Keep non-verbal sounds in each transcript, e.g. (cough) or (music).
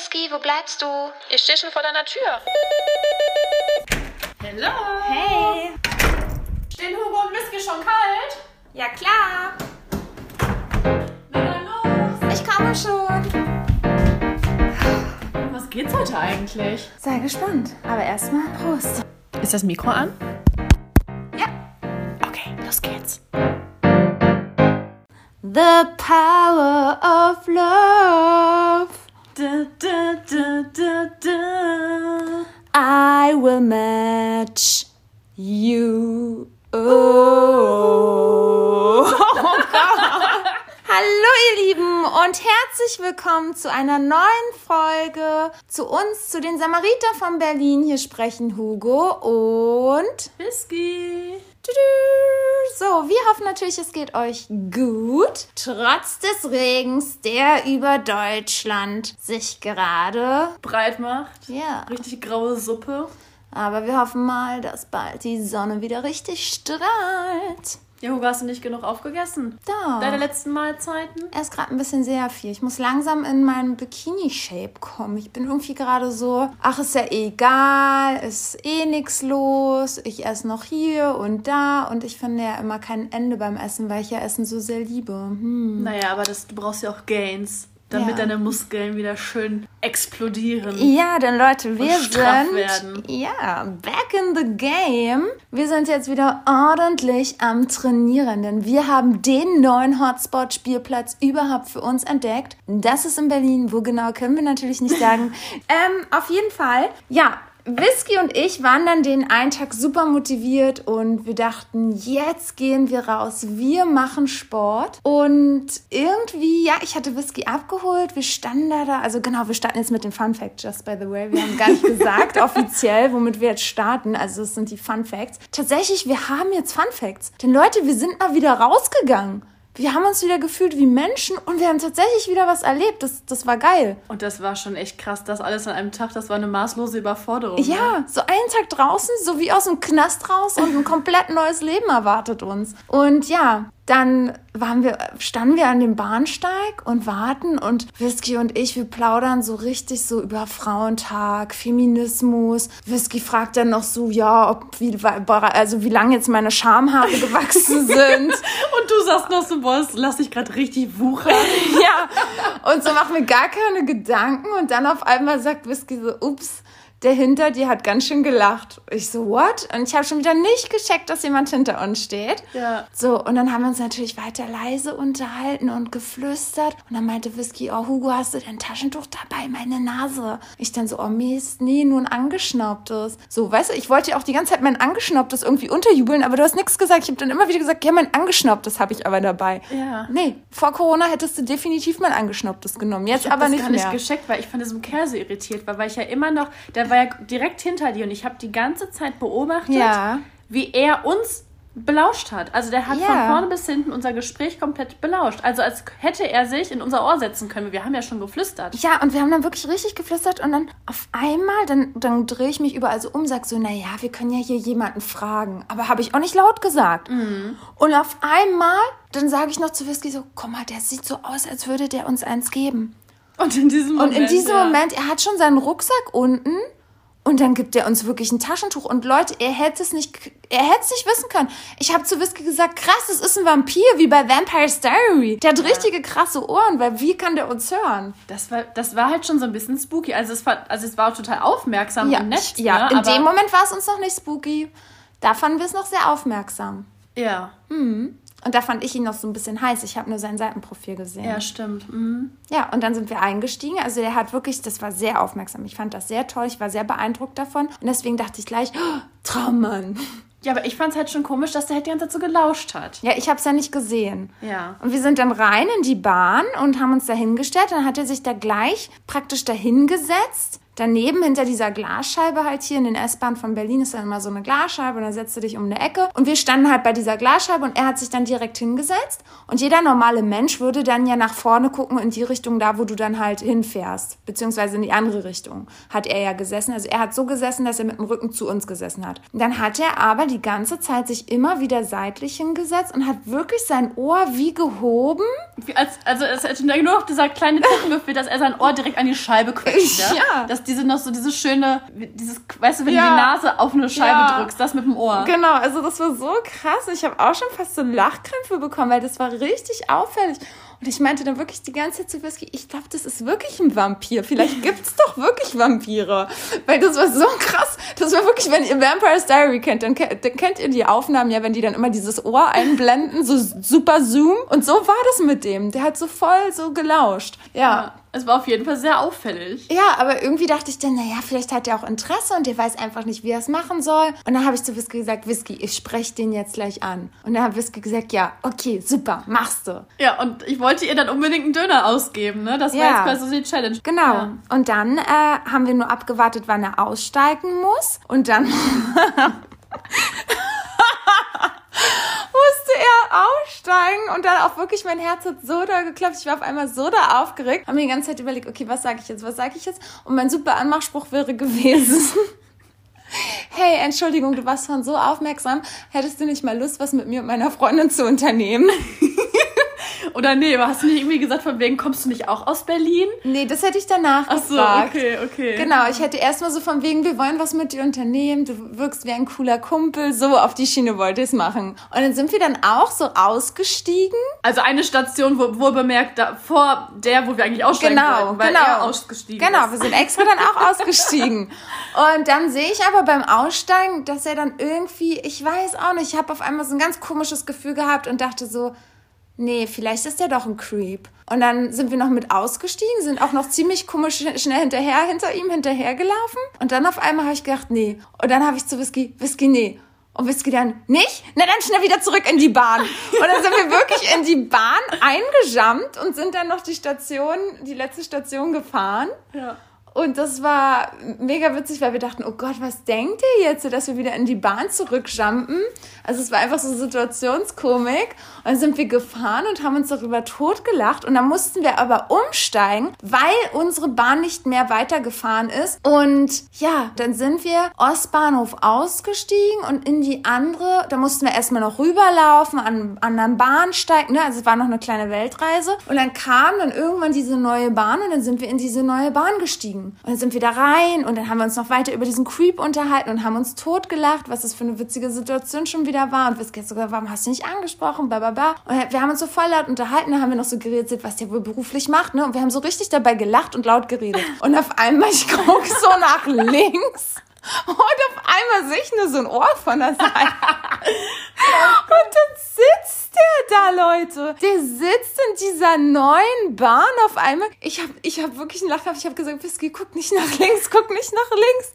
Whisky, wo bleibst du? Ich stehe schon vor deiner Tür. Hallo. Hey. Stehen Hugo und Whisky schon kalt? Ja, klar. Na dann los. Ich komme schon. Was geht's heute eigentlich? Sei gespannt. Aber erstmal Prost. Ist das Mikro an? Ja. Okay, los geht's. The power of love. Da, da, da. I will match you. Oh. (laughs) Hallo ihr Lieben und herzlich willkommen zu einer neuen Folge zu uns, zu den Samariter von Berlin. Hier sprechen Hugo und Whisky. So, wir hoffen natürlich, es geht euch gut, trotz des Regens, der über Deutschland sich gerade, Breit macht. ja, Richtig graue Suppe. aber wir hoffen mal, dass bald die Sonne wieder richtig strahlt. Ja, Hugo, hast du nicht genug aufgegessen? Da. Deine letzten Mahlzeiten? Er ist gerade ein bisschen sehr viel. Ich muss langsam in meinen Bikini-Shape kommen. Ich bin irgendwie gerade so, ach, ist ja egal, ist eh nix los. Ich esse noch hier und da und ich finde ja immer kein Ende beim Essen, weil ich ja Essen so sehr liebe. Hm. Naja, aber das, du brauchst ja auch Gains, damit Ja. deine Muskeln wieder schön explodieren. Ja, denn Leute, wir sind werden. ja back in the game. Wir sind jetzt wieder ordentlich am Trainieren, denn wir haben den neuen Hotspot-Spielplatz überhaupt für uns entdeckt. Das ist in Berlin. Wo genau können wir natürlich nicht sagen. (laughs) ähm, auf jeden Fall, ja. Whisky und ich waren dann den einen Tag super motiviert und wir dachten, jetzt gehen wir raus, wir machen Sport. Und irgendwie, ja, ich hatte Whisky abgeholt, wir standen da, da also genau, wir starten jetzt mit dem Fun Fact, just by the way. Wir haben gar nicht gesagt (laughs) offiziell, womit wir jetzt starten. Also es sind die Fun Facts. Tatsächlich, wir haben jetzt Fun Facts. Denn Leute, wir sind mal wieder rausgegangen. Wir haben uns wieder gefühlt wie Menschen und wir haben tatsächlich wieder was erlebt. Das, das war geil. Und das war schon echt krass, das alles an einem Tag, das war eine maßlose Überforderung. ne? Ja, so einen Tag draußen, so wie aus dem Knast raus und ein komplett neues Leben erwartet uns. Und ja, dann waren wir, standen wir an dem Bahnsteig und warten und Whisky und ich, wir plaudern so richtig so über Frauentag, Feminismus. Whisky fragt dann noch so, ja, ob wie, also wie lange jetzt meine Schamhaare gewachsen (laughs) sind. Und du sagst noch so, boah, das lass dich gerade richtig wuchern. (laughs) ja, und so machen wir gar keine Gedanken und dann auf einmal sagt Whisky so, ups, der hinter dir hat ganz schön gelacht. Ich so, what? Und ich habe schon wieder nicht gecheckt, dass jemand hinter uns steht. Ja. So, und dann haben wir uns natürlich weiter leise unterhalten und geflüstert. Und dann meinte Whisky, oh Hugo, hast du denn ein Taschentuch dabei? Meine Nase. Ich dann so, oh Mist, nee, nur ein angeschnaubtes. So, weißt du, ich wollte ja auch die ganze Zeit mein angeschnaubtes irgendwie unterjubeln, aber du hast nichts gesagt. Ich habe dann immer wieder gesagt, ja, mein angeschnaubtes habe ich aber dabei. Ja. Nee, vor Corona hättest du definitiv mein angeschnaubtes genommen. Jetzt Ich hab aber das nicht gar nicht mehr. gescheckt, weil ich von diesem Kerl so irritiert war, weil ich ja immer noch, der war ja direkt hinter dir und ich habe die ganze Zeit beobachtet, Ja. wie er uns belauscht hat. Also der hat Ja. von vorne bis hinten unser Gespräch komplett belauscht. Also als hätte er sich in unser Ohr setzen können. Wir haben ja schon geflüstert. Ja, und wir haben dann wirklich richtig geflüstert und dann auf einmal, dann, dann drehe ich mich überall so um, sag so, naja, wir können ja hier jemanden fragen. Aber habe ich auch nicht laut gesagt. Und auf einmal, dann sage ich noch zu Whisky so, guck mal, der sieht so aus, als würde der uns eins geben. Und in diesem Und Moment. in diesem ja. Moment, er hat schon seinen Rucksack unten und dann gibt er uns wirklich ein Taschentuch. Und Leute, er hätte es nicht, er hätte es nicht wissen können. Ich habe zu Whisky gesagt, krass, das ist ein Vampir, wie bei Vampire's Diary. Der hat richtige krasse Ohren, weil wie kann der uns hören? Das war, das war halt schon so ein bisschen spooky. Also es war, also es war auch total aufmerksam und nett. ja. ne? in Aber- dem Moment war es uns noch nicht spooky. Da fanden wir es noch sehr aufmerksam. Ja, Und da fand ich ihn noch so ein bisschen heiß. Ich habe nur sein Seitenprofil gesehen. ja, stimmt. Mhm. Ja, und dann sind wir eingestiegen. Also der hat wirklich, das war sehr aufmerksam. Ich fand das sehr toll. Ich war sehr beeindruckt davon. Und deswegen dachte ich gleich, oh, Traummann. Ja, aber ich fand es halt schon komisch, dass der halt die ganze Zeit so gelauscht hat. Ja, ich habe es ja nicht gesehen. Ja. Und wir sind dann rein in die Bahn und haben uns da hingestellt. Dann hat er sich da gleich praktisch dahingesetzt. Daneben hinter dieser Glasscheibe halt hier in den S-Bahn von Berlin ist dann immer so eine Glasscheibe und dann setzt du dich um eine Ecke. Und wir standen halt bei dieser Glasscheibe und er hat sich dann direkt hingesetzt. Und jeder normale Mensch würde dann ja nach vorne gucken in die Richtung da, wo du dann halt hinfährst. Beziehungsweise in die andere Richtung hat er ja gesessen. Also er hat so gesessen, dass er mit dem Rücken zu uns gesessen hat. Und dann hat er aber die ganze Zeit sich immer wieder seitlich hingesetzt und hat wirklich sein Ohr wie gehoben. Wie als, also es hätte nur noch dieser kleine gefehlt, dass er sein Ohr direkt an die Scheibe quetscht. (laughs) Ja? Ja. Dass diese noch so diese schöne, dieses, weißt du, wenn Ja. du die Nase auf eine Scheibe Ja. drückst, das mit dem Ohr. Genau, also das war so krass. Ich habe auch schon fast so Lachkrämpfe bekommen, weil das war richtig auffällig. Und ich meinte dann wirklich die ganze Zeit zu Whisky, ich glaube, das ist wirklich ein Vampir. Vielleicht gibt's doch wirklich Vampire. Weil das war so krass. Das war wirklich, wenn ihr Vampire's Diary kennt, dann, dann kennt ihr die Aufnahmen ja, wenn die dann immer dieses Ohr einblenden, so super Zoom. Und so war das mit dem. Der hat so voll so gelauscht. Ja. Ja. Es war auf jeden Fall sehr auffällig. Ja, aber irgendwie dachte ich dann, naja, vielleicht hat er auch Interesse und der weiß einfach nicht, wie er es machen soll. Und dann habe ich zu Whisky gesagt, Whisky, ich spreche den jetzt gleich an. Und dann hat Whisky gesagt, ja, okay, super, machst du. Ja, und ich wollte ihr dann unbedingt einen Döner ausgeben, ne? Das war Ja. jetzt quasi so die Challenge. Genau. Ja. Und dann äh, haben wir nur abgewartet, wann er aussteigen muss. Und dann (laughs) musste er aussteigen und dann auch wirklich mein Herz hat so da geklopft. Ich war auf einmal so da aufgeregt. Haben mir die ganze Zeit überlegt, okay, was sage ich jetzt, was sage ich jetzt? Und mein super Anmachspruch wäre gewesen. (laughs) Hey, Entschuldigung, du warst schon so aufmerksam. Hättest du nicht mal Lust, was mit mir und meiner Freundin zu unternehmen? (laughs) Oder nee, aber hast du nicht irgendwie gesagt, von wegen kommst du nicht auch aus Berlin? Nee, das hätte ich danach Ach so, gefragt. okay, okay. Genau, ich hätte erstmal so von wegen, wir wollen was mit dir unternehmen, du wirkst wie ein cooler Kumpel, so auf die Schiene wollte ich es machen. Und dann sind wir dann auch so ausgestiegen. Also eine Station, wo, wo bemerkt, da, vor der, wo wir eigentlich aussteigen Genau, wollten, weil genau. er ausgestiegen Genau, ist. wir sind extra dann auch (laughs) ausgestiegen. Und dann sehe ich aber beim Aussteigen, dass er dann irgendwie, ich weiß auch nicht, ich habe auf einmal so ein ganz komisches Gefühl gehabt und dachte so, nee, vielleicht ist der doch ein Creep. Und dann sind wir noch mit ausgestiegen, sind auch noch ziemlich komisch schnell hinterher, hinter ihm hinterhergelaufen. Und dann auf einmal habe ich gedacht, nee. Und dann habe ich zu Whisky, Whisky, nee. Und Whisky dann, nicht? Na dann schnell wieder zurück in die Bahn. Und dann sind wir (laughs) wirklich in die Bahn eingejammt und sind dann noch die Station, die letzte Station gefahren. Ja. Und das war mega witzig, weil wir dachten, oh Gott, was denkt ihr jetzt, dass wir wieder in die Bahn zurückjumpen? Also es war einfach so Situationskomik. Und dann sind wir gefahren und haben uns darüber totgelacht. Und dann mussten wir aber umsteigen, weil unsere Bahn nicht mehr weitergefahren ist. Und ja, dann sind wir Ostbahnhof ausgestiegen und in die andere, da mussten wir erstmal noch rüberlaufen, an anderen Bahnsteig. Ne? Also es war noch eine kleine Weltreise. Und dann kam dann irgendwann diese neue Bahn und dann sind wir in diese neue Bahn gestiegen. Und dann sind wir da rein und dann haben wir uns noch weiter über diesen Creep unterhalten und haben uns totgelacht, was das für eine witzige Situation schon wieder war. Und wir haben sogar, warum hast du nicht angesprochen? Bla, bla, bla. Und wir haben uns so voll laut unterhalten, da haben wir noch so geredet, was der wohl beruflich macht. Ne? Und wir haben so richtig dabei gelacht und laut geredet. (laughs) Und auf einmal, ich gucke so nach links. Und auf einmal sehe ich nur so ein Ohr von der Seite. (laughs) Und dann sitzt der da, Leute. Der sitzt in dieser neuen Bahn auf einmal. Ich habe ich hab wirklich einen Lachhaft. Ich habe gesagt, Whisky, guck nicht nach links, guck nicht nach links.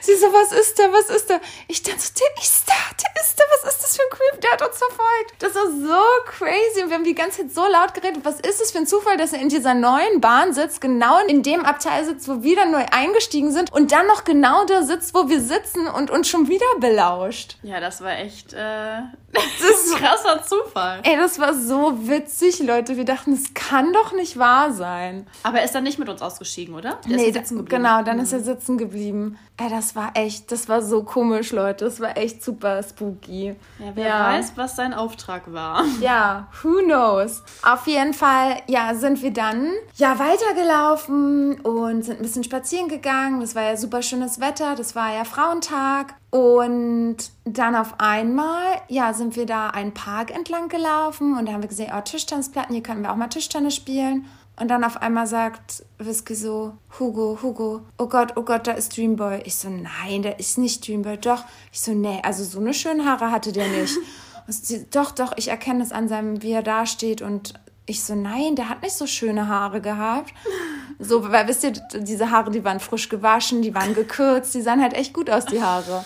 Sie so, was ist da, was ist da? Ich dachte so, der ist da, der ist da. Was ist das für ein Creep? Der hat uns verfolgt. Das war so crazy. Und wir haben die ganze Zeit so laut geredet. Was ist es für ein Zufall, dass er in dieser neuen Bahn sitzt, genau in dem Abteil sitzt, wo wir dann neu eingestiegen sind und dann noch genau da sitzt, wo wir sitzen und uns schon wieder belauscht. Ja, das war echt, äh, das ist (laughs) krasser Zufall. Ey, das war so witzig, Leute. Wir dachten, das kann doch nicht wahr sein. Aber er ist dann nicht mit uns ausgestiegen, oder? Der nee, ist sitzen geblieben. genau, dann ist er sitzen geblieben. Ey, das war echt, das war so komisch, Leute. Das war echt super spooky. Ja, wer Ja. weiß, was sein Auftrag war. (laughs) Ja, who knows? Auf jeden Fall, ja, sind wir dann ja weitergelaufen und sind ein bisschen spazieren gegangen. Das war ja super schönes Wetter. Das war ja Frauentag. Und dann auf einmal, ja, sind wir da einen Park entlang gelaufen und da haben wir gesehen, oh, Tischtennisplatten, hier können wir auch mal Tischtennis spielen. Und dann auf einmal sagt Whisky so, Hugo, Hugo, oh Gott, oh Gott, da ist Dreamboy. Ich so, nein, der ist nicht Dreamboy. Doch. Ich so, nee, also so eine schöne Haare hatte der nicht. (laughs) Sie, doch, doch, ich erkenne es an seinem, wie er da steht. Und ich so, nein, der hat nicht so schöne Haare gehabt. So, weil wisst ihr, diese Haare, die waren frisch gewaschen, die waren gekürzt, die sahen halt echt gut aus, die Haare.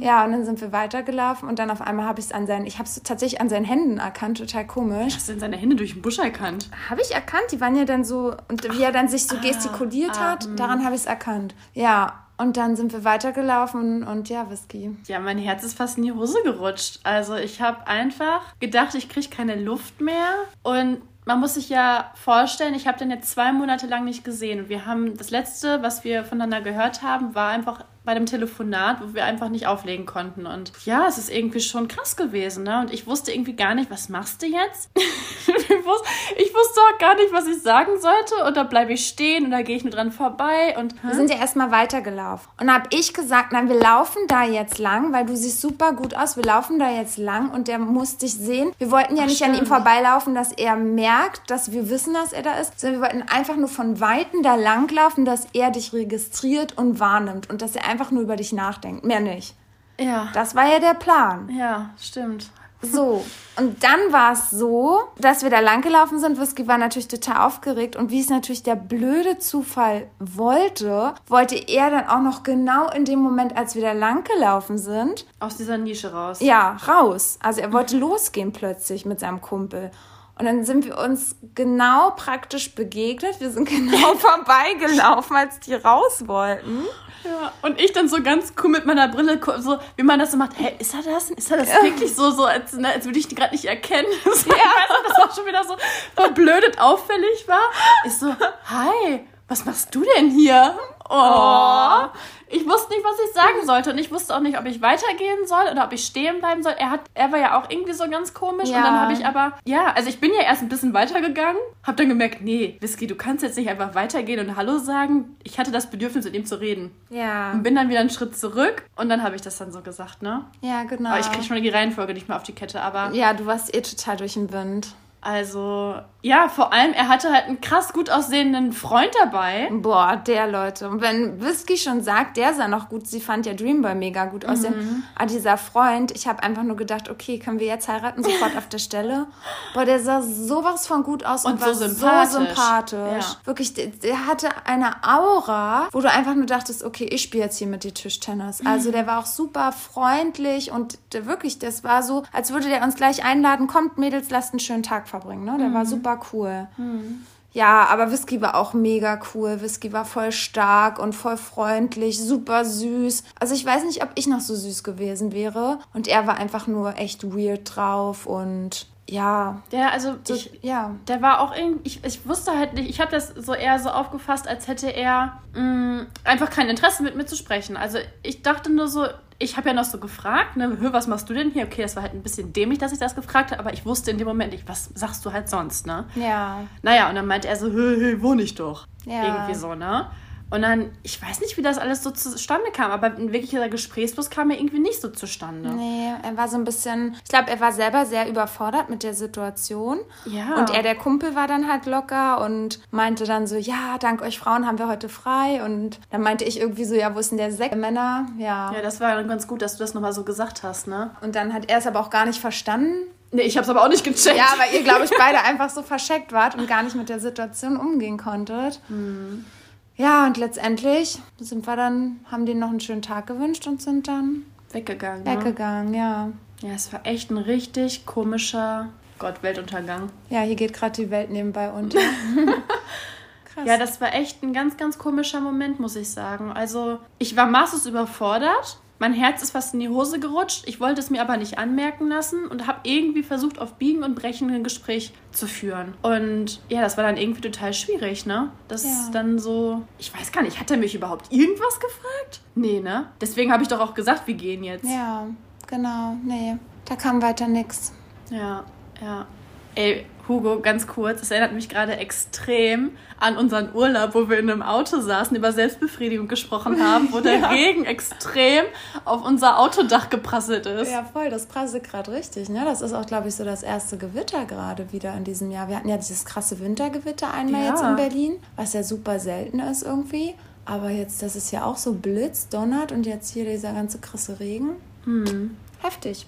Ja, und dann sind wir weitergelaufen und dann auf einmal habe ich es an seinen, ich habe es tatsächlich an seinen Händen erkannt, total komisch. Hast du denn seine Hände durch den Busch erkannt? Habe ich erkannt, die waren ja dann so, und wie er dann sich so gestikuliert ah, hat, daran habe ich es erkannt. Ja, und dann sind wir weitergelaufen und ja, Whisky. Ja, mein Herz ist fast in die Hose gerutscht. Also ich habe einfach gedacht, ich kriege keine Luft mehr und man muss sich ja vorstellen, ich habe den jetzt zwei Monate lang nicht gesehen. Wir haben das letzte, was wir voneinander gehört haben, war einfach bei dem Telefonat, wo wir einfach nicht auflegen konnten. Und ja, es ist irgendwie schon krass gewesen. Ne? Und ich wusste irgendwie gar nicht, was machst du jetzt? (laughs) ich wusste auch gar nicht, was ich sagen sollte. Und da bleibe ich stehen und da gehe ich nur dran vorbei. Und, wir sind ja erstmal weitergelaufen. Und da habe ich gesagt, nein, wir laufen da jetzt lang, weil du siehst super gut aus. Wir laufen da jetzt lang und der muss dich sehen. Wir wollten ja Ach, nicht stimmt. an ihm vorbeilaufen, dass er merkt, dass wir wissen, dass er da ist, sondern wir wollten einfach nur von Weitem da langlaufen, dass er dich registriert und wahrnimmt und dass er einfach nur über dich nachdenkt. Mehr nicht. Ja. Das war ja der Plan. Ja, stimmt. So, und dann war es so, dass wir da langgelaufen sind. Whisky war natürlich total aufgeregt und wie es natürlich der blöde Zufall wollte, wollte er dann auch noch genau in dem Moment, als wir da langgelaufen sind, aus dieser Nische raus. Ja, raus. Also er wollte losgehen plötzlich mit seinem Kumpel. Und dann sind wir uns genau praktisch begegnet. Wir sind (laughs) genau vorbeigelaufen, als die raus wollten. Ja, und ich dann so ganz cool mit meiner Brille, so wie man das so macht, hä, ist er das? Ist er das wirklich so, so als, ne, als würde ich die gerade nicht erkennen? (laughs) So, ja. weißt du, das auch schon wieder so verblödet auffällig war. Ist so, hi, was machst du denn hier? Oh. Ich wusste nicht, was ich sagen sollte und ich wusste auch nicht, ob ich weitergehen soll oder ob ich stehen bleiben soll. Er hat, er war ja auch irgendwie so ganz komisch ja. und dann habe ich aber, ja, also ich bin ja erst ein bisschen weitergegangen, habe dann gemerkt, nee, Whisky, du kannst jetzt nicht einfach weitergehen und Hallo sagen. Ich hatte das Bedürfnis, mit ihm zu reden. Ja. Und bin dann wieder einen Schritt zurück und dann habe ich das dann so gesagt, ne? Ja, genau. Aber ich kriege schon die Reihenfolge nicht mehr auf die Kette, aber. Ja, du warst eh total durch den Wind. Also, ja, vor allem, er hatte halt einen krass gut aussehenden Freund dabei. Boah, der Leute. Und wenn Whisky schon sagt, der sah noch gut, sie fand ja Dreamboy mega gut aussehen. Mhm. Aber dieser Freund, ich habe einfach nur gedacht, okay, können wir jetzt heiraten, sofort auf der Stelle. Boah, der sah sowas von gut aus und, und war so sympathisch. So sympathisch. Ja. Wirklich, der, der, hatte eine Aura, wo du einfach nur dachtest, okay, ich spiele jetzt hier mit dir Tischtennis. Also der war auch super freundlich und der, wirklich, das war so, als würde der uns gleich einladen, kommt Mädels, lasst einen schönen Tag verbringen. Ne? Der mhm. war super cool. Mhm. Ja, aber Whisky war auch mega cool. Whisky war voll stark und voll freundlich, super süß. Also ich weiß nicht, ob ich noch so süß gewesen wäre. Und er war einfach nur echt weird drauf und ja. Der, also, so, ich, ja. Der war auch irgendwie, ich, ich wusste halt nicht, ich habe das so eher so aufgefasst, als hätte er mh, mm, einfach kein Interesse mit mir zu sprechen. Also ich dachte nur so, ich habe ja noch so gefragt, ne, was machst du denn hier? Okay, das war halt ein bisschen dämlich, dass ich das gefragt habe, aber ich wusste in dem Moment nicht, was sagst du halt sonst, ne? Ja. Naja, und dann meinte er so, hey, wohne ich doch. Ja. Irgendwie so, ne? Und dann, ich weiß nicht, wie das alles so zustande kam, aber ein wirklicher Gesprächsfluss kam mir irgendwie nicht so zustande. Nee, er war so ein bisschen, ich glaube, er war selber sehr überfordert mit der Situation. Ja. Und er, der Kumpel, war dann halt locker und meinte dann so, ja, dank euch Frauen haben wir heute frei. Und dann meinte ich irgendwie so, ja, wo ist denn der Sekt? Männer, ja. Ja, das war dann ganz gut, dass du das nochmal so gesagt hast, ne? Und dann hat er es aber auch gar nicht verstanden. Nee, ich hab's aber auch nicht gecheckt. Ja, weil ihr, glaube ich, beide (laughs) einfach so verscheckt wart und gar nicht mit der Situation umgehen konntet. Mhm. Ja, und letztendlich sind wir dann, haben denen noch einen schönen Tag gewünscht und sind dann weggegangen. Ne? Weggegangen, ne? ja. Ja, es war echt ein richtig komischer Gott, Weltuntergang. Ja, hier geht gerade die Welt nebenbei unter. (laughs) Krass. Ja, das war echt ein ganz, ganz komischer Moment, muss ich sagen. Also, ich war maßlos überfordert mein Herz ist fast in die Hose gerutscht. Ich wollte es mir aber nicht anmerken lassen und habe irgendwie versucht, auf Biegen und Brechen ein Gespräch zu führen. Und ja, das war dann irgendwie total schwierig, ne? Das ja. dann so. Ich weiß gar nicht, hat er mich überhaupt irgendwas gefragt? Nee, ne? Deswegen habe ich doch auch gesagt, wir gehen jetzt. Ja, genau. Nee, da kam weiter nichts. Ja, ja. Ey, Hugo, ganz kurz, es erinnert mich gerade extrem an unseren Urlaub, wo wir in einem Auto saßen, über Selbstbefriedigung gesprochen haben, wo (laughs) der ja. Regen extrem auf unser Autodach geprasselt ist. Ja, voll, das prasselt gerade richtig. Ne? Das ist auch, glaube ich, so das erste Gewitter gerade wieder in diesem Jahr. Wir hatten ja dieses krasse Wintergewitter einmal ja. jetzt in Berlin, was ja super selten ist irgendwie. Aber jetzt, das ist ja auch so Blitz, donnert und jetzt hier dieser ganze krasse Regen. Hm. Heftig.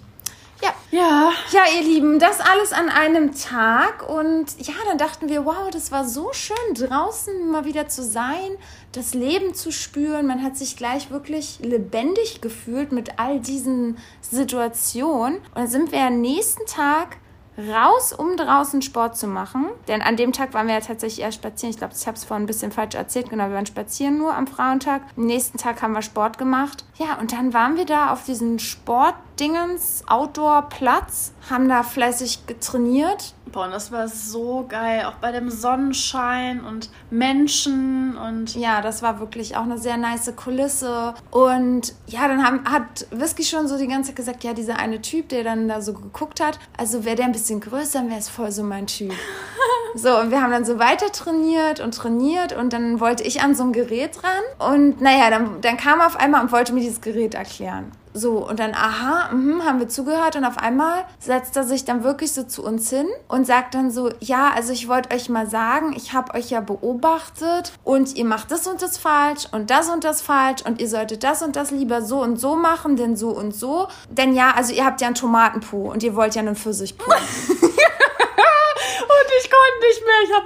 Ja. Ja. Ja, ihr Lieben, das alles an einem Tag. Und ja, dann dachten wir, wow, das war so schön, draußen mal wieder zu sein, das Leben zu spüren. Man hat sich gleich wirklich lebendig gefühlt mit all diesen Situationen. Und dann sind wir am nächsten Tag raus, um draußen Sport zu machen. Denn an dem Tag waren wir ja tatsächlich eher spazieren. Ich glaube, ich habe es vorhin ein bisschen falsch erzählt. Genau, wir waren spazieren nur am Frauentag. Am nächsten Tag haben wir Sport gemacht. Ja, und dann waren wir da auf diesen Sportdingens, Outdoor-Platz, haben da fleißig getrainiert. Boah, und das war so geil. Auch bei dem Sonnenschein und Menschen und. Ja, das war wirklich auch eine sehr nice Kulisse. Und ja, dann haben, hat Whisky schon so die ganze Zeit gesagt, ja, dieser eine Typ, der dann da so geguckt hat, also wäre der ein bisschen größer, dann wäre es voll so mein Typ. (laughs) so, und wir haben dann so weiter trainiert und trainiert und dann wollte ich an so ein Gerät ran. Und naja, dann, dann kam er auf einmal und wollte mir dieses Gerät erklären. So, und dann, aha, mh, haben wir zugehört und auf einmal setzt er sich dann wirklich so zu uns hin und sagt dann so, ja, also ich wollte euch mal sagen, ich habe euch ja beobachtet und ihr macht das und das falsch und das und das falsch und ihr solltet das und das lieber so und so machen, denn so und so. Denn ja, also ihr habt ja einen Tomatenpo und ihr wollt ja einen Pfirsichpo. (laughs) (laughs)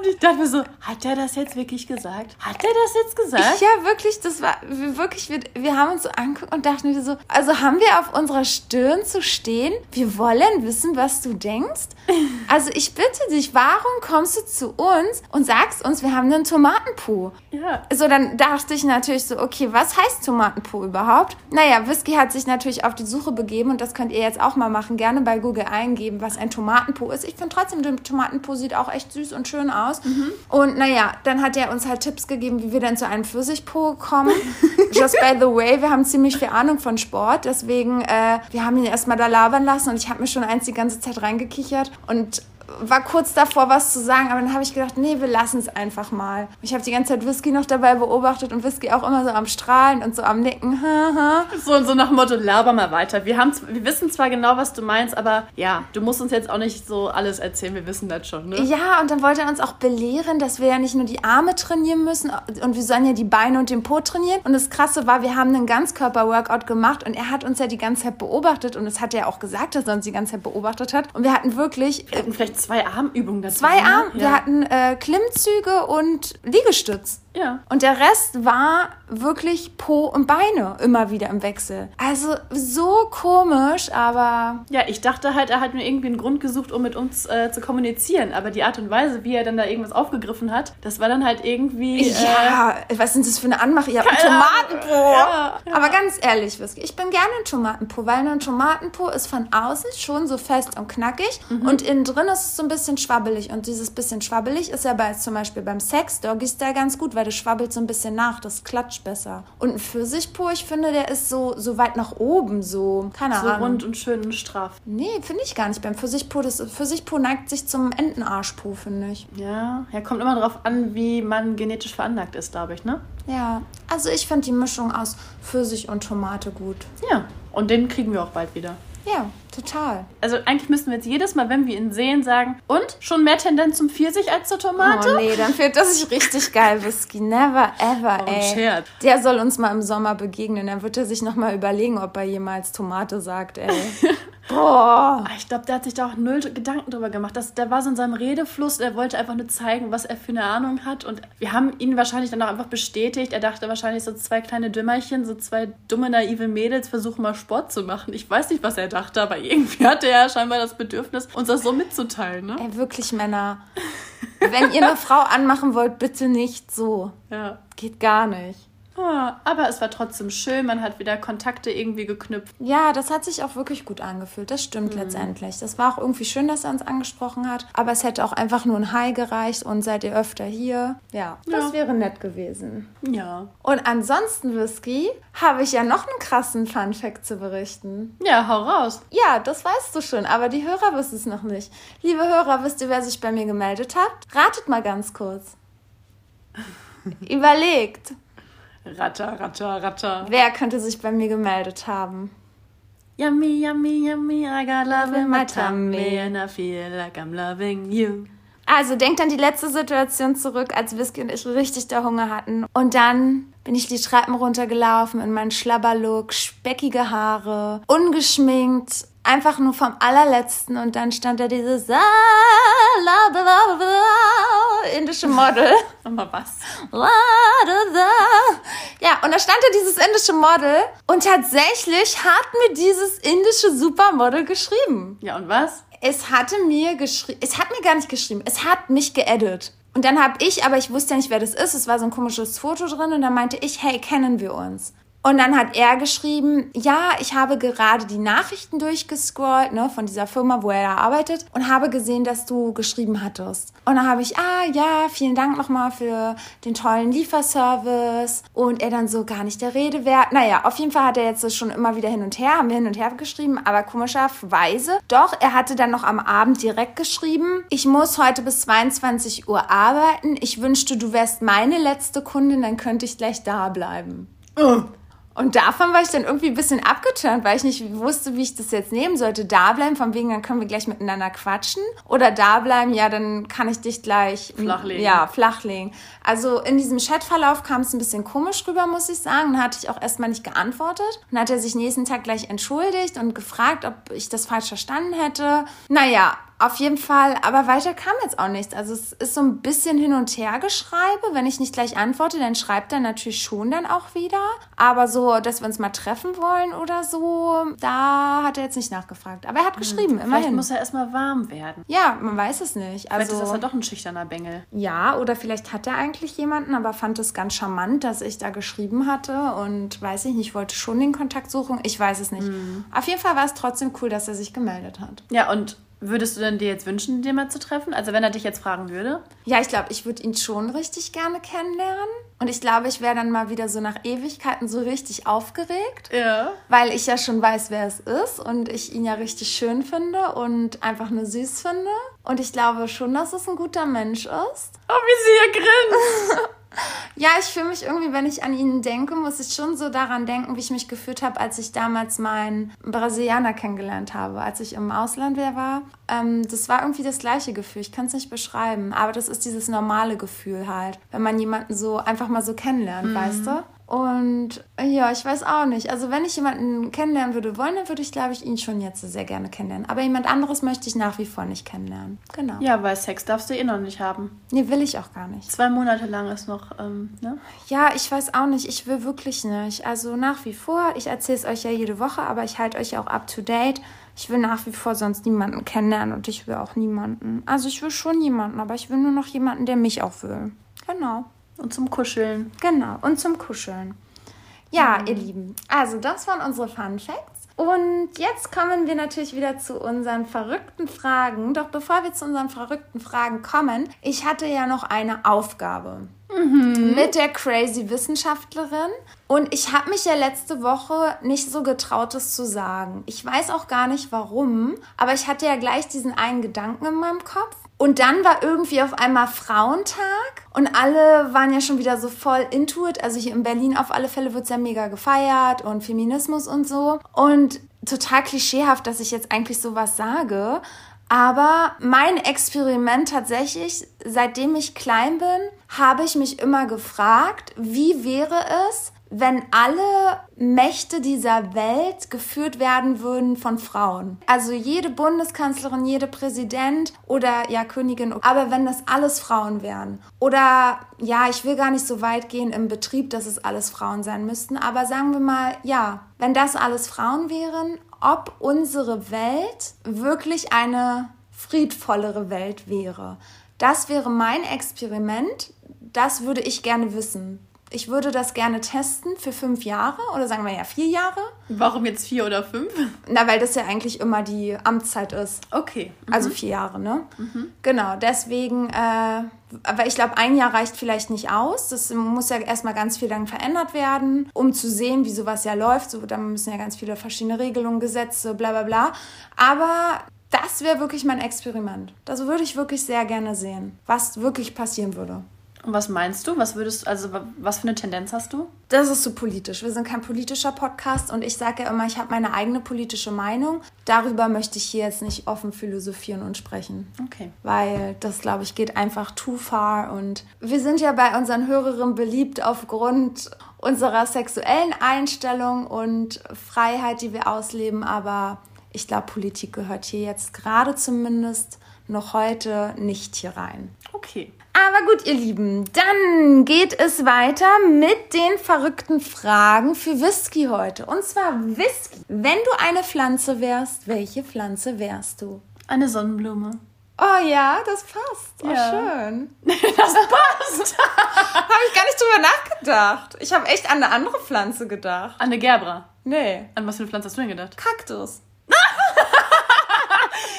Und ich dachte mir so, hat er das jetzt wirklich gesagt? Hat er das jetzt gesagt? Ja, wirklich, das war wir- wirklich, wir, wir haben uns so angeguckt und dachten wir so, also haben wir auf unserer Stirn zu stehen, wir wollen wissen, was du denkst? (laughs) Also ich bitte dich, warum kommst du zu uns und sagst uns, wir haben einen Tomatenpo? Ja. So, dann dachte ich natürlich so, okay, was heißt Tomatenpo überhaupt? Naja, Whisky hat sich natürlich auf die Suche begeben und das könnt ihr jetzt auch mal machen. Gerne bei Google eingeben, was ein Tomatenpo ist. Ich finde trotzdem, der Tomatenpo sieht auch echt süß und schön aus. Und naja, dann hat er uns halt Tipps gegeben, wie wir dann zu einem Pfirsichpo kommen. (laughs) Just by the way, wir haben ziemlich viel Ahnung von Sport, deswegen, äh, wir haben ihn erstmal da labern lassen und ich habe mir schon eins die ganze Zeit reingekichert und war kurz davor, was zu sagen, aber dann habe ich gedacht, nee, wir lassen es einfach mal. Ich habe die ganze Zeit Whisky noch dabei beobachtet und Whisky auch immer so am Strahlen und so am Nicken. So, so nach dem Motto, laber mal weiter. Wir, haben, wir wissen zwar genau, was du meinst, aber ja, du musst uns jetzt auch nicht so alles erzählen. Wir wissen das schon, ne? Ja, und dann wollte er uns auch belehren, dass wir ja nicht nur die Arme trainieren müssen und wir sollen ja die Beine und den Po trainieren. Und das Krasse war, wir haben einen Ganzkörper-Workout gemacht und er hat uns ja die ganze Zeit beobachtet und es hat er auch gesagt, dass er uns die ganze Zeit beobachtet hat. Und wir hatten wirklich Wir hatten vielleicht zwei Armübungen dazu. zwei ne? Wir Ja. hatten äh, Klimmzüge und Liegestütz. Ja. Und der Rest war wirklich Po und Beine immer wieder im Wechsel. Also so komisch, aber Ja, ich dachte halt, er hat mir irgendwie einen Grund gesucht, um mit uns äh, zu kommunizieren. Aber die Art und Weise, wie er dann da irgendwas aufgegriffen hat, das war dann halt irgendwie. Äh, ja, was sind das für eine Anmache? Keine Ahnung. Tomatenpo. Ja, ja. Aber ganz ehrlich, Whisky, ich bin gerne ein Tomatenpo, weil ein Tomatenpo ist von außen schon so fest und knackig Mhm. und innen drin ist es so ein bisschen schwabbelig. Und dieses bisschen schwabbelig ist ja bei, zum Beispiel beim Sex Doggy Style ganz gut, weil das schwabbelt so ein bisschen nach, das klatscht besser. Und ein Pfirsichpo, ich finde, der ist so, so weit nach oben, so, keine so Ahnung. rund und schön und straff. Nee, finde ich gar nicht. Beim Pfirsichpo, das Pfirsichpo neigt sich zum Entenarschpo, finde ich. Ja, ja, kommt immer drauf an, wie man genetisch veranlagt ist, glaube ich, ne? Ja, also ich finde die Mischung aus Pfirsich und Tomate gut. Ja. Und den kriegen wir auch bald wieder. Ja, total. Also eigentlich müssten wir jetzt jedes Mal, wenn wir ihn sehen, sagen, und schon mehr Tendenz zum Pfirsich als zur Tomate? Oh nee, dann fehlt das sich richtig geil, Whisky. Never ever, Oh, ey. Scherz. Der soll uns mal im Sommer begegnen. Dann wird er sich nochmal überlegen, ob er jemals Tomate sagt, ey. (laughs) Boah. Ah, Ich glaube, der hat sich da auch null Gedanken drüber gemacht. Das, der war so in seinem Redefluss, der wollte einfach nur zeigen, was er für eine Ahnung hat. Und wir haben ihn wahrscheinlich dann auch einfach bestätigt. Er dachte wahrscheinlich, so zwei kleine Dümmerchen, so zwei dumme, naive Mädels versuchen mal Sport zu machen. Ich weiß nicht, was er dachte, aber (laughs) irgendwie hatte er scheinbar das Bedürfnis, uns das so mitzuteilen, ne? Ey, wirklich, Männer. Wenn ihr eine Frau anmachen wollt, bitte nicht so. Ja. Geht gar nicht. Ah, aber es war trotzdem schön, man hat wieder Kontakte irgendwie geknüpft. Ja, das hat sich auch wirklich gut angefühlt. Das stimmt Mhm. letztendlich. Das war auch irgendwie schön, dass er uns angesprochen hat. Aber es hätte auch einfach nur ein Hi gereicht und seid ihr öfter hier. Ja, das Ja. wäre nett gewesen. Ja. Und ansonsten, Whisky, habe ich ja noch einen krassen Funfact zu berichten. Ja, hau raus. Ja, das weißt du schon, aber die Hörer wissen es noch nicht. Liebe Hörer, wisst ihr, wer sich bei mir gemeldet hat? Ratet mal ganz kurz. (laughs) Überlegt, Ratter, ratter, ratter. wer könnte sich bei mir gemeldet haben? Yummy, yummy, yummy, I got love in my tummy and I feel like I'm loving you. Also denkt an die letzte Situation zurück, als Whisky und ich richtig der Hunger hatten. Und dann bin ich die Treppen runtergelaufen in meinen Schlabberlook, speckige Haare, ungeschminkt, einfach nur vom allerletzten und dann stand da dieses indische Model. (laughs) Nochmal was? Ja, und da stand da dieses indische Model und tatsächlich hat mir dieses indische Supermodel geschrieben. Ja, und was? Es hatte mir geschrieben, es hat mir gar nicht geschrieben, es hat mich geedit. Und dann habe ich, aber ich wusste ja nicht, wer das ist, es war so ein komisches Foto drin und dann meinte ich, hey, kennen wir uns? Und dann hat er geschrieben, ja, ich habe gerade die Nachrichten durchgescrollt, ne, von dieser Firma, wo er da arbeitet und habe gesehen, dass du geschrieben hattest. Und dann habe ich, ah, ja, vielen Dank nochmal für den tollen Lieferservice. Und er dann so gar nicht der Rede wert. Naja, auf jeden Fall hat er jetzt schon immer wieder hin und her, haben wir hin und her geschrieben, aber komischerweise, doch, er hatte dann noch am Abend direkt geschrieben, ich muss heute bis 22 Uhr arbeiten. Ich wünschte, du wärst meine letzte Kundin, dann könnte ich gleich da bleiben. Oh. Und davon war ich dann irgendwie ein bisschen abgeturnt, weil ich nicht wusste, wie ich das jetzt nehmen sollte. Da bleiben, von wegen, dann können wir gleich miteinander quatschen. Oder da bleiben, ja, dann kann ich dich gleich flachlegen. Ja, flachlegen. Also in diesem Chatverlauf kam es ein bisschen komisch rüber, muss ich sagen. Dann hatte ich auch erstmal nicht geantwortet. Dann hat er sich nächsten Tag gleich entschuldigt und gefragt, ob ich das falsch verstanden hätte. Naja, auf jeden Fall, aber weiter kam jetzt auch nichts. Also es ist so ein bisschen hin und her geschreibe. Wenn ich nicht gleich antworte, dann schreibt er natürlich schon dann auch wieder. Aber so, dass wir uns mal treffen wollen oder so, da hat er jetzt nicht nachgefragt. Aber er hat hm, geschrieben, hm, immerhin. Vielleicht muss er erstmal warm werden. Ja, man weiß es nicht. Also, vielleicht ist das ja doch ein schüchterner Bengel. Ja, oder vielleicht hat er eigentlich jemanden, aber fand es ganz charmant, dass ich da geschrieben hatte und weiß ich nicht, wollte schon den Kontakt suchen. Ich weiß es nicht. Hm. Auf jeden Fall war es trotzdem cool, dass er sich gemeldet hat. Ja, und Würdest du denn dir jetzt wünschen, den mal zu treffen? Also wenn er dich jetzt fragen würde? Ja, ich glaube, ich würde ihn schon richtig gerne kennenlernen. Und ich glaube, ich wäre dann mal wieder so nach Ewigkeiten so richtig aufgeregt. Ja. Weil ich ja schon weiß, wer es ist und ich ihn ja richtig schön finde und einfach nur süß finde. Und ich glaube schon, dass es ein guter Mensch ist. Oh, wie sie hier grinst. (laughs) Ja, ich fühle mich irgendwie, wenn ich an ihn denke, muss ich schon so daran denken, wie ich mich gefühlt habe, als ich damals meinen Brasilianer kennengelernt habe, als ich im Ausland war. Ähm, das war irgendwie das gleiche Gefühl. Ich kann es nicht beschreiben, aber das ist dieses normale Gefühl halt, wenn man jemanden so einfach mal so kennenlernt, mhm. weißt du? Und ja, ich weiß auch nicht. Also wenn ich jemanden kennenlernen würde wollen, dann würde ich, glaube ich, ihn schon jetzt sehr gerne kennenlernen. Aber jemand anderes möchte ich nach wie vor nicht kennenlernen. Genau. Ja, weil Sex darfst du eh noch nicht haben. Nee, will ich auch gar nicht. Zwei Monate lang ist noch, ähm, ne? Ja, ich weiß auch nicht. Ich will wirklich nicht. Also nach wie vor, ich erzähle es euch ja jede Woche, aber ich halte euch auch up to date. Ich will nach wie vor sonst niemanden kennenlernen und ich will auch niemanden. Also ich will schon jemanden, aber ich will nur noch jemanden, der mich auch will. Genau. Und zum Kuscheln. Genau, und zum Kuscheln. Ja, mhm. ihr Lieben, also das waren unsere Fun Facts. Und jetzt kommen wir natürlich wieder zu unseren verrückten Fragen. Doch bevor wir zu unseren verrückten Fragen kommen, ich hatte ja noch eine Aufgabe mhm. mit der crazy Wissenschaftlerin. Und ich habe mich ja letzte Woche nicht so getraut, das zu sagen. Ich weiß auch gar nicht warum, aber ich hatte ja gleich diesen einen Gedanken in meinem Kopf. Und dann war irgendwie auf einmal Frauentag und alle waren ja schon wieder so voll into it. Also hier in Berlin auf alle Fälle wird es ja mega gefeiert und Feminismus und so. Und total klischeehaft, dass ich jetzt eigentlich sowas sage. Aber mein Experiment tatsächlich, seitdem ich klein bin, habe ich mich immer gefragt, wie wäre es, wenn alle Mächte dieser Welt geführt werden würden von Frauen. Also jede Bundeskanzlerin, jede Präsident oder ja Königin, aber wenn das alles Frauen wären. Oder ja, ich will gar nicht so weit gehen im Betrieb, dass es alles Frauen sein müssten, aber sagen wir mal, ja, wenn das alles Frauen wären, ob unsere Welt wirklich eine friedvollere Welt wäre. Das wäre mein Experiment. Das würde ich gerne wissen ich würde das gerne testen für fünf Jahre oder sagen wir ja vier Jahre. Warum jetzt vier oder fünf? Na, weil das ja eigentlich immer die Amtszeit ist. Okay. Mhm. Also vier Jahre, ne? Mhm. Genau, deswegen, äh, aber ich glaube, ein Jahr reicht vielleicht nicht aus. Das muss ja erstmal ganz viel dann verändert werden, um zu sehen, wie sowas ja läuft. So, da müssen ja ganz viele verschiedene Regelungen, Gesetze, bla bla bla. Aber das wäre wirklich mein Experiment. Das würde ich wirklich sehr gerne sehen, was wirklich passieren würde. Und was meinst du? Was würdest also was für eine Tendenz hast du? Das ist so politisch. Wir sind kein politischer Podcast und ich sage ja immer, ich habe meine eigene politische Meinung. Darüber möchte ich hier jetzt nicht offen philosophieren und sprechen. Okay. Weil das, glaube ich, geht einfach too far und wir sind ja bei unseren Hörerinnen beliebt aufgrund unserer sexuellen Einstellung und Freiheit, die wir ausleben, aber ich glaube, Politik gehört hier jetzt gerade zumindest noch heute nicht hier rein. Okay. Aber gut, ihr Lieben, dann geht es weiter mit den verrückten Fragen für Whisky heute. Und zwar Whisky. Wenn du eine Pflanze wärst, welche Pflanze wärst du? Eine Sonnenblume. Oh ja, das passt. Oh, Ja. schön. (laughs) Das passt. (laughs) Habe ich gar nicht drüber nachgedacht. Ich habe echt an eine andere Pflanze gedacht. Anne Gerbra. Nee. An was für eine Pflanze hast du denn gedacht? Kaktus.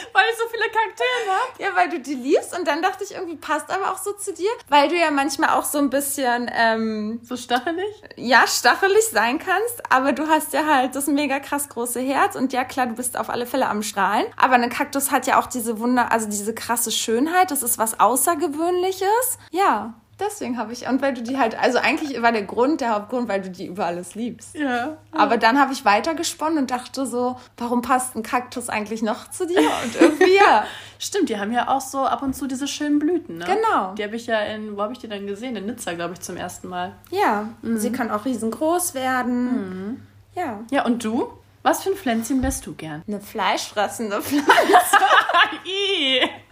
(laughs) Weil ich so viele Kakteen habe. Ja, weil du die liebst und dann dachte ich, irgendwie passt aber auch so zu dir, weil du ja manchmal auch so ein bisschen, ähm, So stachelig? ja, stachelig sein kannst, aber du hast ja halt das mega krass große Herz und ja, klar, du bist auf alle Fälle am Strahlen. Aber ein Kaktus hat ja auch diese Wunder, also diese krasse Schönheit, das ist was Außergewöhnliches. Ja. Deswegen habe ich, und weil du die halt, also eigentlich war der Grund, der Hauptgrund, weil du die über alles liebst. Ja. Aber dann habe ich weitergesponnen und dachte so, warum passt ein Kaktus eigentlich noch zu dir? Und irgendwie ja. (laughs) Stimmt, die haben ja auch so ab und zu diese schönen Blüten, ne? Genau. Die habe ich ja in, wo habe ich die denn gesehen? In Nizza, glaube ich, zum ersten Mal. Ja, sie kann auch riesengroß werden. Ja. Ja, und du? Was für ein Pflänzchen wärst du gern? Eine fleischfressende Pflanze. (laughs)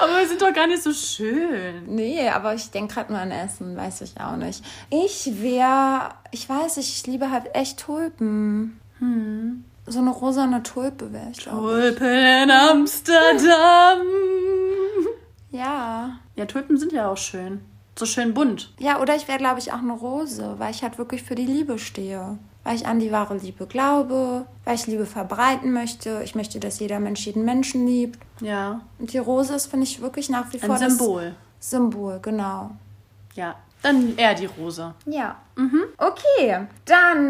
Aber wir sind doch gar nicht so schön. Nee, aber ich denke gerade nur an Essen, weiß ich auch nicht. Ich wäre, ich weiß ich liebe halt echt Tulpen. So eine rosane Tulpe wäre ich, glaube Tulpen in Amsterdam. Ja. Ja, Tulpen sind ja auch schön. So schön bunt. Ja, oder ich wäre, glaube ich, auch eine Rose, weil ich halt wirklich für die Liebe stehe. Weil ich an die wahre Liebe glaube, weil ich Liebe verbreiten möchte. Ich möchte, dass jeder Mensch jeden Menschen liebt. Ja. Und die Rose ist, finde ich, wirklich nach wie Ein vor Symbol. das Symbol, genau. Ja. Dann eher die Rose. Ja. Okay, dann,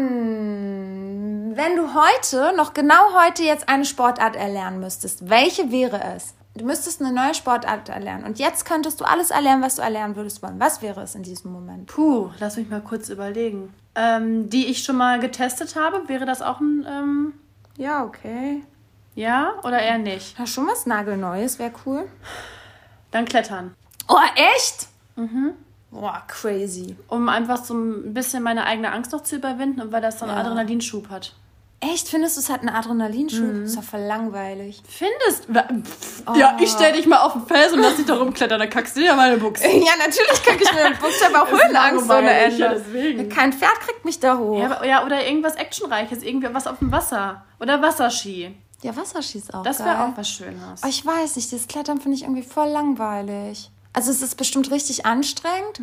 wenn du heute, noch genau heute jetzt eine Sportart erlernen müsstest, welche wäre es? Du müsstest eine neue Sportart erlernen und jetzt könntest du alles erlernen, was du erlernen würdest wollen. Was wäre es in diesem Moment? Puh, lass mich mal kurz überlegen. Ähm, die ich schon mal getestet habe, wäre das auch ein, ähm, Ja, okay. ja oder eher nicht? Ja, schon was Nagelneues, wäre cool. Dann Klettern. Oh, echt? Mhm. Boah, crazy. Um einfach so ein bisschen meine eigene Angst noch zu überwinden und weil das so einen Ja. Adrenalinschub hat. Echt? Findest du, es hat einen Adrenalinschub? Ist doch voll langweilig. Findest du? Ja, ich stell dich mal auf den Fels und lass dich da rumklettern, dann kackst du dir meine Buchse. (laughs) Ja, natürlich krieg ich mir einen Buchstabe auch Höhenangst ohne ja, Ende. deswegen. Kein Pferd kriegt mich da hoch. Ja, aber- ja, oder irgendwas Actionreiches, irgendwie was auf dem Wasser. Oder Wasserski. Ja, Wasserschieß auch. Das wäre auch was Schönes. Oh, ich weiß nicht, das Klettern finde ich irgendwie voll langweilig. Also es ist bestimmt richtig anstrengend.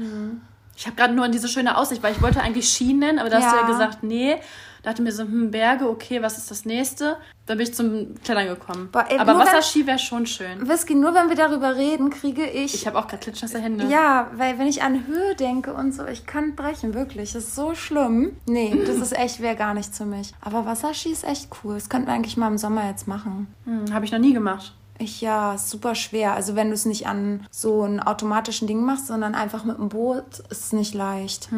Ich habe gerade nur an diese schöne Aussicht, weil ich wollte eigentlich Ski nennen, aber da hast du Ja. ja gesagt, nee. Dachte mir so, hm, Berge, okay, was ist das nächste? Dann bin ich zum Klettern gekommen. Boah, ey, aber Wasserski wäre schon schön. Whisky, nur wenn wir darüber reden, kriege ich... Ich habe auch gerade klitschnasse Hände. ja, weil wenn ich an Höhe denke und so, ich kann brechen, wirklich. Das ist so schlimm. Nee, das ist echt, wäre gar nichts für mich. Aber Wasserski ist echt cool. Das könnten wir eigentlich mal im Sommer jetzt machen. Hm, habe ich noch nie gemacht. Ja, super schwer. Also wenn du es nicht an so einen automatischen Ding machst, sondern einfach mit dem Boot, ist es nicht leicht.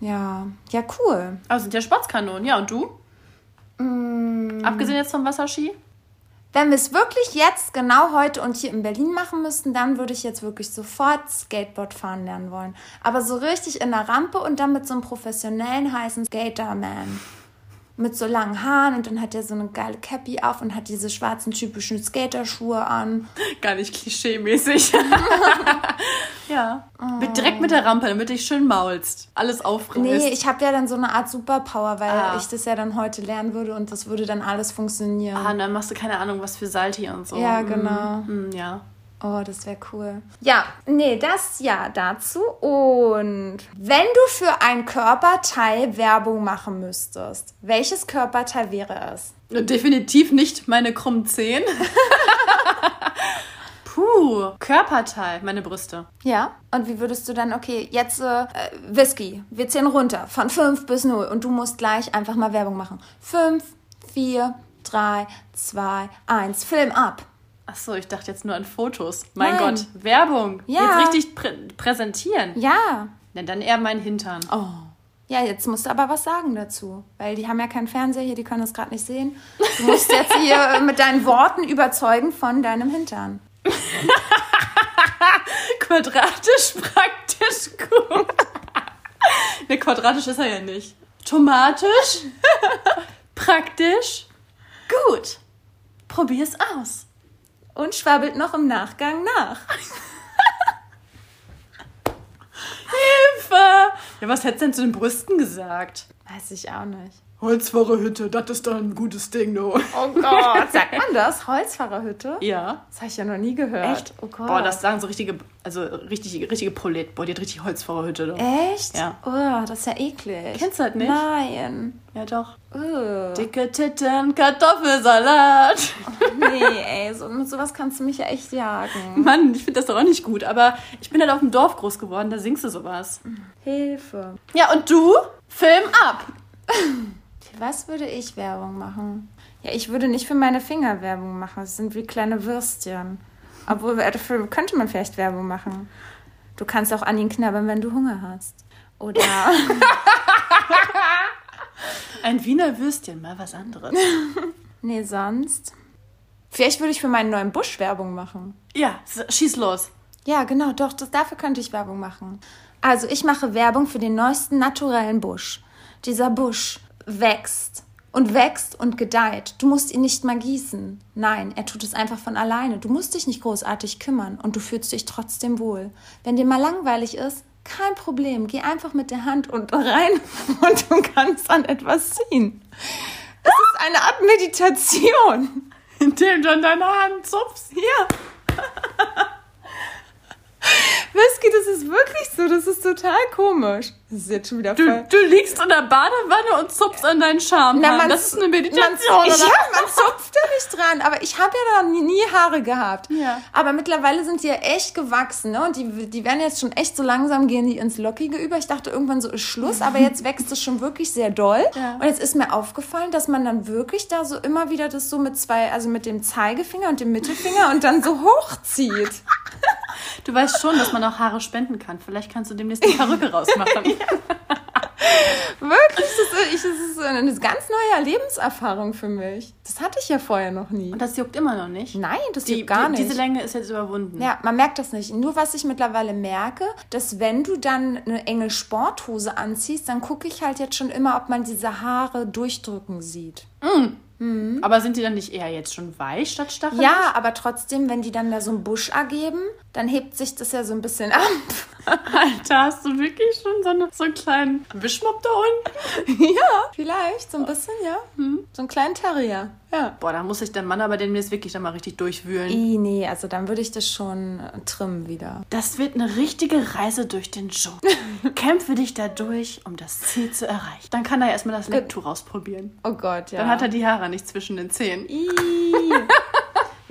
Ja, ja, cool. Aber es sind ja Sportskanonen. Ja, und du? Mm. Abgesehen jetzt vom Wasserski? Wenn wir es wirklich jetzt, genau heute und hier in Berlin machen müssten, dann würde ich jetzt wirklich sofort Skateboard fahren lernen wollen. Aber so richtig in der Rampe und dann mit so einem professionellen heißen Skaterman. Mit so langen Haaren und dann hat er so eine geile Cappy auf und hat diese schwarzen typischen Skaterschuhe an. Gar nicht klischee-mäßig. (laughs) ja. Mit, direkt mit der Rampe, damit dich schön maulst. Alles aufreißt. Nee, ich habe ja dann so eine Art Superpower, weil Ah. ich das ja dann heute lernen würde und das würde dann alles funktionieren. ah, und dann machst du keine Ahnung, was für Salti und so. Ja, Hm, genau. hm, ja. Oh, das wäre cool. Ja, nee, das ja dazu. Und wenn du für ein Körperteil Werbung machen müsstest, welches Körperteil wäre es? Definitiv nicht meine krummen Zehen. (laughs) Puh, Körperteil, meine Brüste. Ja. Und wie würdest du dann, okay, jetzt äh, Whisky, wir zählen runter von 5 bis 0 und du musst gleich einfach mal Werbung machen. 5, 4, 3, 2, 1, Film ab. Ach so, ich dachte jetzt nur an Fotos. Mein Nein. Gott, Werbung. Ja. Jetzt richtig prä präsentieren. Ja. Na, dann eher mein Hintern. Oh. Ja, jetzt musst du aber was sagen dazu, weil die haben ja keinen Fernseher hier, die können das gerade nicht sehen. Du musst (laughs) jetzt hier äh, mit deinen Worten überzeugen von deinem Hintern. (laughs) Quadratisch praktisch gut. (laughs) ne, quadratisch ist er ja nicht. Tomatisch. praktisch. Gut. Probier's aus. Und schwabbelt noch im Nachgang nach. (laughs) Hilfe! Ja, was hättest du denn zu den Brüsten gesagt? Weiß ich auch nicht. Holzfahrerhütte, das ist doch ein gutes Ding, du. Oh Gott, (laughs) sagt man das? Holzfahrerhütte? Ja. Das habe ich ja noch nie gehört. Echt? Oh Gott. Boah, das sagen so richtige, also richtig, richtige Prolet. Boah, die hat richtig Holzfahrerhütte, du. Echt? Ja. Oh, das ist ja eklig. Kennst du halt nicht? Nein. Ja, doch. Oh. Dicke Titten, Kartoffelsalat. Nee, ey, so, mit sowas kannst du mich ja echt jagen. Mann, ich finde das doch auch nicht gut, aber ich bin halt auf dem Dorf groß geworden, da singst du sowas. Hilfe. Ja, und du? Film ab. Für (laughs) was würde ich Werbung machen? Ja, ich würde nicht für meine Finger Werbung machen. Das sind wie kleine Würstchen. Obwohl, dafür könnte man vielleicht Werbung machen. Du kannst auch an ihn knabbern, wenn du Hunger hast. Oder. (laughs) Ein Wiener Würstchen, mal was anderes. (laughs) nee, sonst. Vielleicht würde ich für meinen neuen Busch Werbung machen. Ja, schieß los. Ja, genau, doch, das, dafür könnte ich Werbung machen. Also, ich mache Werbung für den neuesten naturellen Busch. Dieser Busch wächst und wächst und gedeiht. Du musst ihn nicht mal gießen. Nein, er tut es einfach von alleine. Du musst dich nicht großartig kümmern und du fühlst dich trotzdem wohl. Wenn dir mal langweilig ist, kein Problem. Geh einfach mit der Hand unten rein (laughs) und du kannst an etwas ziehen. Es ist eine Art Meditation. Indem du an deiner Hand zupfst. Ja. (laughs) Whisky, das ist wirklich so. Das ist total komisch. Das ist jetzt schon wieder Du, voll. du liegst in der Badewanne und zupfst an deinen Charme. Na, man- das ist eine Meditation, man, oder? Ja, man zupft da nicht dran. Aber ich habe ja da nie, nie Haare gehabt. Ja. Aber mittlerweile sind die ja echt gewachsen. Ne? Und die, die werden jetzt schon echt so langsam gehen die ins Lockige über. Ich dachte irgendwann so ist Schluss. Aber jetzt wächst es schon wirklich sehr doll. Ja. Und jetzt ist mir aufgefallen, dass man dann wirklich da so immer wieder das so mit zwei, also mit dem Zeigefinger und dem Mittelfinger und dann so hochzieht. (laughs) Du weißt schon, dass man auch Haare spenden kann. Vielleicht kannst du demnächst eine Perücke rausmachen. (laughs) Wirklich, das ist, das ist eine ganz neue Lebenserfahrung für mich. Das hatte ich ja vorher noch nie. Und das juckt immer noch nicht. Nein, das Die, juckt gar die, nicht. Diese Länge ist jetzt überwunden. Ja, man merkt das nicht. Nur was ich mittlerweile merke, dass wenn du dann eine enge Sporthose anziehst, dann gucke ich halt jetzt schon immer, ob man diese Haare durchdrücken sieht. Aber sind die dann nicht eher jetzt schon weich statt stachelig? Ja, aber trotzdem, wenn die dann da so einen Busch ergeben, dann hebt sich das ja so ein bisschen ab. (laughs) Alter, hast du wirklich schon so, eine, so einen kleinen Wischmopp da unten? (laughs) ja, vielleicht, so ein bisschen, ja. So einen kleinen Terrier. Ja. Boah, da muss sich der Mann aber demnächst wirklich dann mal richtig durchwühlen. I, nee, also dann würde ich das schon äh, trimmen wieder. Das wird eine richtige Reise durch den Dschungel. (laughs) Kämpfe dich da durch, um das Ziel zu erreichen. Dann kann er erstmal das Lecktuch ausprobieren. Oh Gott, ja. Dann hat er die Haare nicht zwischen den Zähnen. I. (laughs)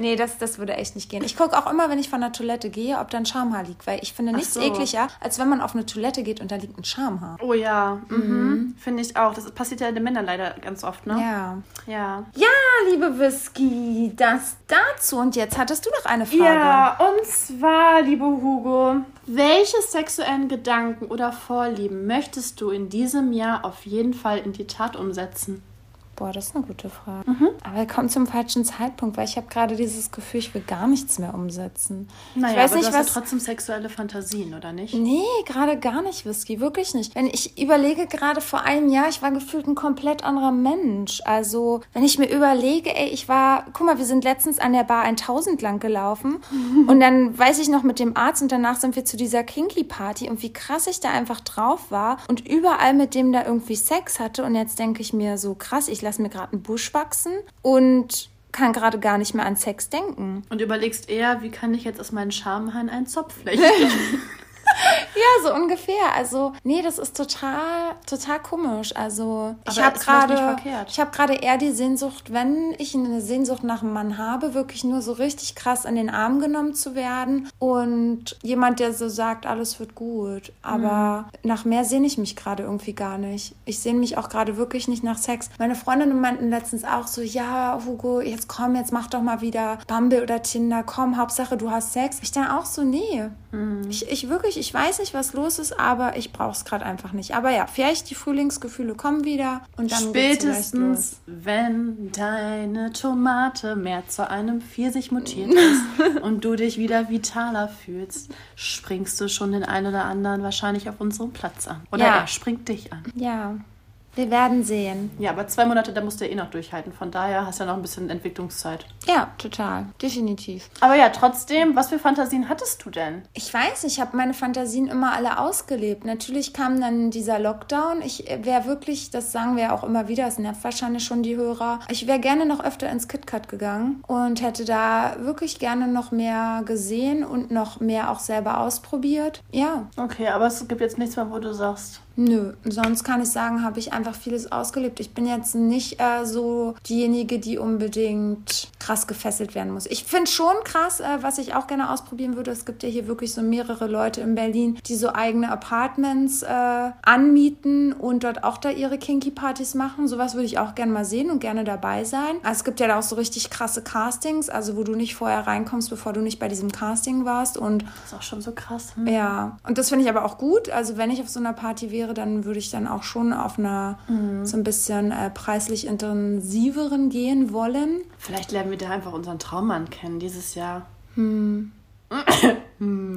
Nee, das, das würde echt nicht gehen. Ich gucke auch immer, wenn ich von der Toilette gehe, ob da ein Schamhaar liegt, weil ich finde nichts so. ekliger, als wenn man auf eine Toilette geht und da liegt ein Schamhaar. Oh ja, mhm. finde ich auch. Das passiert ja den Männern leider ganz oft, ne? Ja. Ja. Ja, liebe Whisky, das dazu. Und jetzt hattest du noch eine Frage. Ja, und zwar, liebe Hugo, welche sexuellen Gedanken oder Vorlieben möchtest du in diesem Jahr auf jeden Fall in die Tat umsetzen? Boah, das ist eine gute Frage. Mhm. Aber er kommt zum falschen Zeitpunkt, weil ich habe gerade dieses Gefühl, ich will gar nichts mehr umsetzen. Naja, ich weiß aber nicht, du hast was. ja trotzdem sexuelle Fantasien, oder nicht? Nee, gerade gar nicht, Whisky, wirklich nicht. Wenn ich überlege, gerade vor einem Jahr, ich war gefühlt ein komplett anderer Mensch. Also, wenn ich mir überlege, ey, ich war, guck mal, wir sind letztens an der Bar 1000 lang gelaufen (laughs) und dann weiß ich noch mit dem Arzt und danach sind wir zu dieser Kinky-Party und wie krass ich da einfach drauf war und überall mit dem da irgendwie Sex hatte und jetzt denke ich mir so, krass, ich lasse mir gerade einen Busch wachsen und kann gerade gar nicht mehr an Sex denken. Und überlegst eher, wie kann ich jetzt aus meinen Schamhaaren einen Zopf flechten? (laughs) (laughs) Ja, so ungefähr. Also, nee, das ist total, total komisch. Also, ich Aber habe ist vielleicht gerade, ich habe gerade eher die Sehnsucht, wenn ich eine Sehnsucht nach einem Mann habe, wirklich nur so richtig krass in den Arm genommen zu werden und jemand, der so sagt, alles wird gut. Aber nach mehr sehne ich mich gerade irgendwie gar nicht. Ich sehne mich auch gerade wirklich nicht nach Sex. Meine Freundinnen meinten letztens auch so, ja, Hugo, jetzt komm, jetzt mach doch mal wieder Bumble oder Tinder, komm, Hauptsache du hast Sex. Ich dann auch so, nee. Ich, ich wirklich, ich weiß nicht, was los ist, aber ich brauche es gerade einfach nicht. Aber ja, vielleicht die Frühlingsgefühle kommen wieder und dann. Spätestens, wenn deine Tomate mehr zu einem Pfirsich mutiert ist (laughs) und du dich wieder vitaler fühlst, springst du schon den einen oder anderen wahrscheinlich auf unserem Platz an. Oder Ja. er springt dich an. Ja, Wir werden sehen. Ja, aber zwei Monate, da musst du ja eh noch durchhalten. Von daher hast du ja noch ein bisschen Entwicklungszeit. Ja, total. Definitiv. Aber ja, trotzdem, was für Fantasien hattest du denn? Ich weiß, ich habe meine Fantasien immer alle ausgelebt. Natürlich kam dann dieser Lockdown. Ich wäre wirklich, das sagen wir auch immer wieder, das nervt wahrscheinlich schon die Hörer. Ich wäre gerne noch öfter ins KitKat gegangen und hätte da wirklich gerne noch mehr gesehen und noch mehr auch selber ausprobiert. Ja. Okay, aber es gibt jetzt nichts mehr, wo du sagst, Nö, sonst kann ich sagen, habe ich einfach vieles ausgelebt. Ich bin jetzt nicht äh, so diejenige, die unbedingt krass gefesselt werden muss. Ich finde schon krass, äh, was ich auch gerne ausprobieren würde. Es gibt ja hier wirklich so mehrere Leute in Berlin, die so eigene Apartments äh, anmieten und dort auch da ihre Kinky-Partys machen. Sowas würde ich auch gerne mal sehen und gerne dabei sein. Also es gibt ja da auch so richtig krasse Castings, also wo du nicht vorher reinkommst, bevor du nicht bei diesem Casting warst. Und das ist auch schon so krass. Hm? Ja, und das finde ich aber auch gut. Also wenn ich auf so einer Party wäre, wäre, dann würde ich dann auch schon auf einer mhm. so ein bisschen äh, preislich intensiveren gehen wollen. Vielleicht lernen wir da einfach unseren Traummann kennen dieses Jahr. Hm.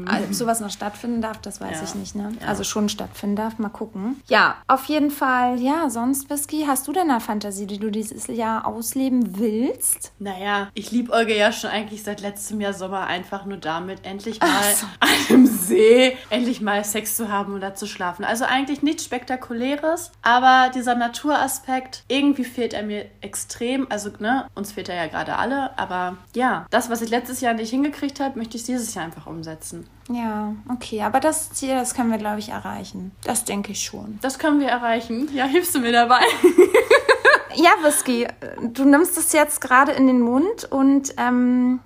Also, ob sowas noch stattfinden darf, das weiß ja. ich nicht. Ne? Ja. Also schon stattfinden darf, mal gucken. Ja, auf jeden Fall, ja, sonst, Whisky, hast du denn eine Fantasie, die du dieses Jahr ausleben willst? Naja, ich liebe Olga ja schon eigentlich seit letztem Jahr Sommer einfach nur damit, endlich mal so. an einem See, endlich mal Sex zu haben oder zu schlafen. Also eigentlich nichts Spektakuläres, aber dieser Naturaspekt, irgendwie fehlt er mir extrem. Also, ne, uns fehlt er ja gerade alle, aber ja, das, was ich letztes Jahr nicht hingekriegt habe, möchte ich dieses Jahr einfach umsetzen setzen. Ja, okay, aber das Ziel, das können wir, glaube ich, erreichen. Das denke ich schon. Das können wir erreichen. Ja, hilfst du mir dabei? (laughs) ja, Whisky, du nimmst es jetzt gerade in den Mund und ähm,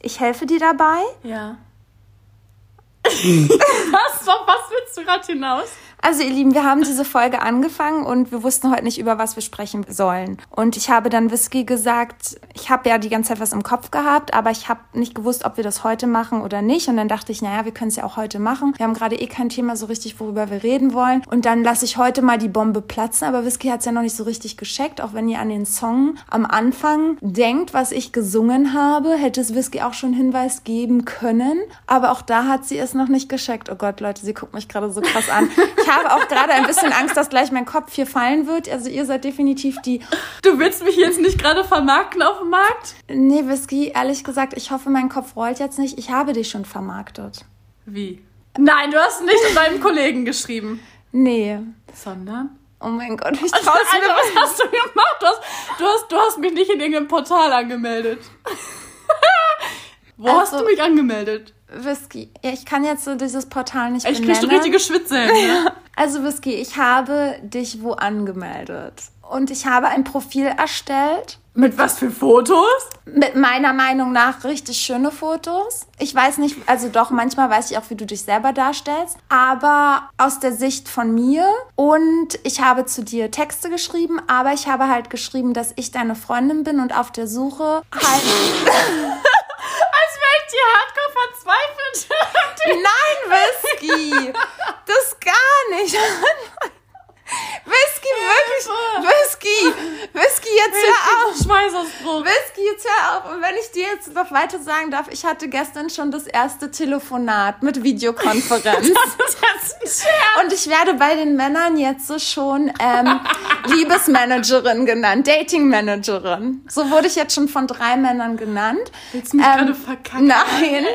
ich helfe dir dabei. Ja. (laughs) (laughs) was, was willst du gerade hinaus? Also ihr Lieben, wir haben diese Folge angefangen und wir wussten heute nicht, über was wir sprechen sollen. Und ich habe dann Whisky gesagt, ich habe ja die ganze Zeit was im Kopf gehabt, aber ich habe nicht gewusst, ob wir das heute machen oder nicht. Und dann dachte ich, naja, wir können es ja auch heute machen. Wir haben gerade eh kein Thema so richtig, worüber wir reden wollen. Und dann lasse ich heute mal die Bombe platzen. Aber Whisky hat es ja noch nicht so richtig gescheckt. Auch wenn ihr an den Song am Anfang denkt, was ich gesungen habe, hätte es Whisky auch schon Hinweis geben können. Aber auch da hat sie es noch nicht gescheckt. Oh Gott, Leute, sie guckt mich gerade so krass an. (laughs) Ich habe auch gerade ein bisschen Angst, dass gleich mein Kopf hier fallen wird. Also ihr seid definitiv die. Du willst mich jetzt nicht gerade vermarkten auf dem Markt? Nee, Whisky, ehrlich gesagt, ich hoffe, mein Kopf rollt jetzt nicht. Ich habe dich schon vermarktet. Wie? Nein, du hast nicht deinem Kollegen geschrieben. Nee. Sondern? Oh mein Gott, ich traue also, mir. Was hast du gemacht? Du hast, du, hast, du hast mich nicht in irgendeinem Portal angemeldet. (laughs) Wo also, hast du mich angemeldet? Whisky. Ja, ich kann jetzt so dieses Portal nicht Ich kriegst du richtige Schwitze. Ja. (laughs) Also Whisky, ich habe dich wo angemeldet. Und ich habe ein Profil erstellt. Mit was für Fotos? Mit meiner Meinung nach richtig schöne Fotos. Ich weiß nicht, also doch, manchmal weiß ich auch, wie du dich selber darstellst. Aber aus der Sicht von mir. Und ich habe zu dir Texte geschrieben, aber ich habe halt geschrieben, dass ich deine Freundin bin und auf der Suche halt. (laughs) die hardcore verzweifelt. Nein, Whisky. Das gar nicht. (laughs) Whisky, wirklich. Whisky. Whisky, jetzt hör auf. Schmeißausbruch. Whisky, jetzt hör auf. Und wenn ich dir jetzt noch weiter sagen darf, ich hatte gestern schon das erste Telefonat mit Videokonferenz. (laughs) das ist jetzt ein Scherz. Und ich werde bei den Männern jetzt so schon ähm, Liebesmanagerin genannt, Datingmanagerin. So wurde ich jetzt schon von drei Männern genannt. Willst du mich ähm, gerade verkacken? Nein.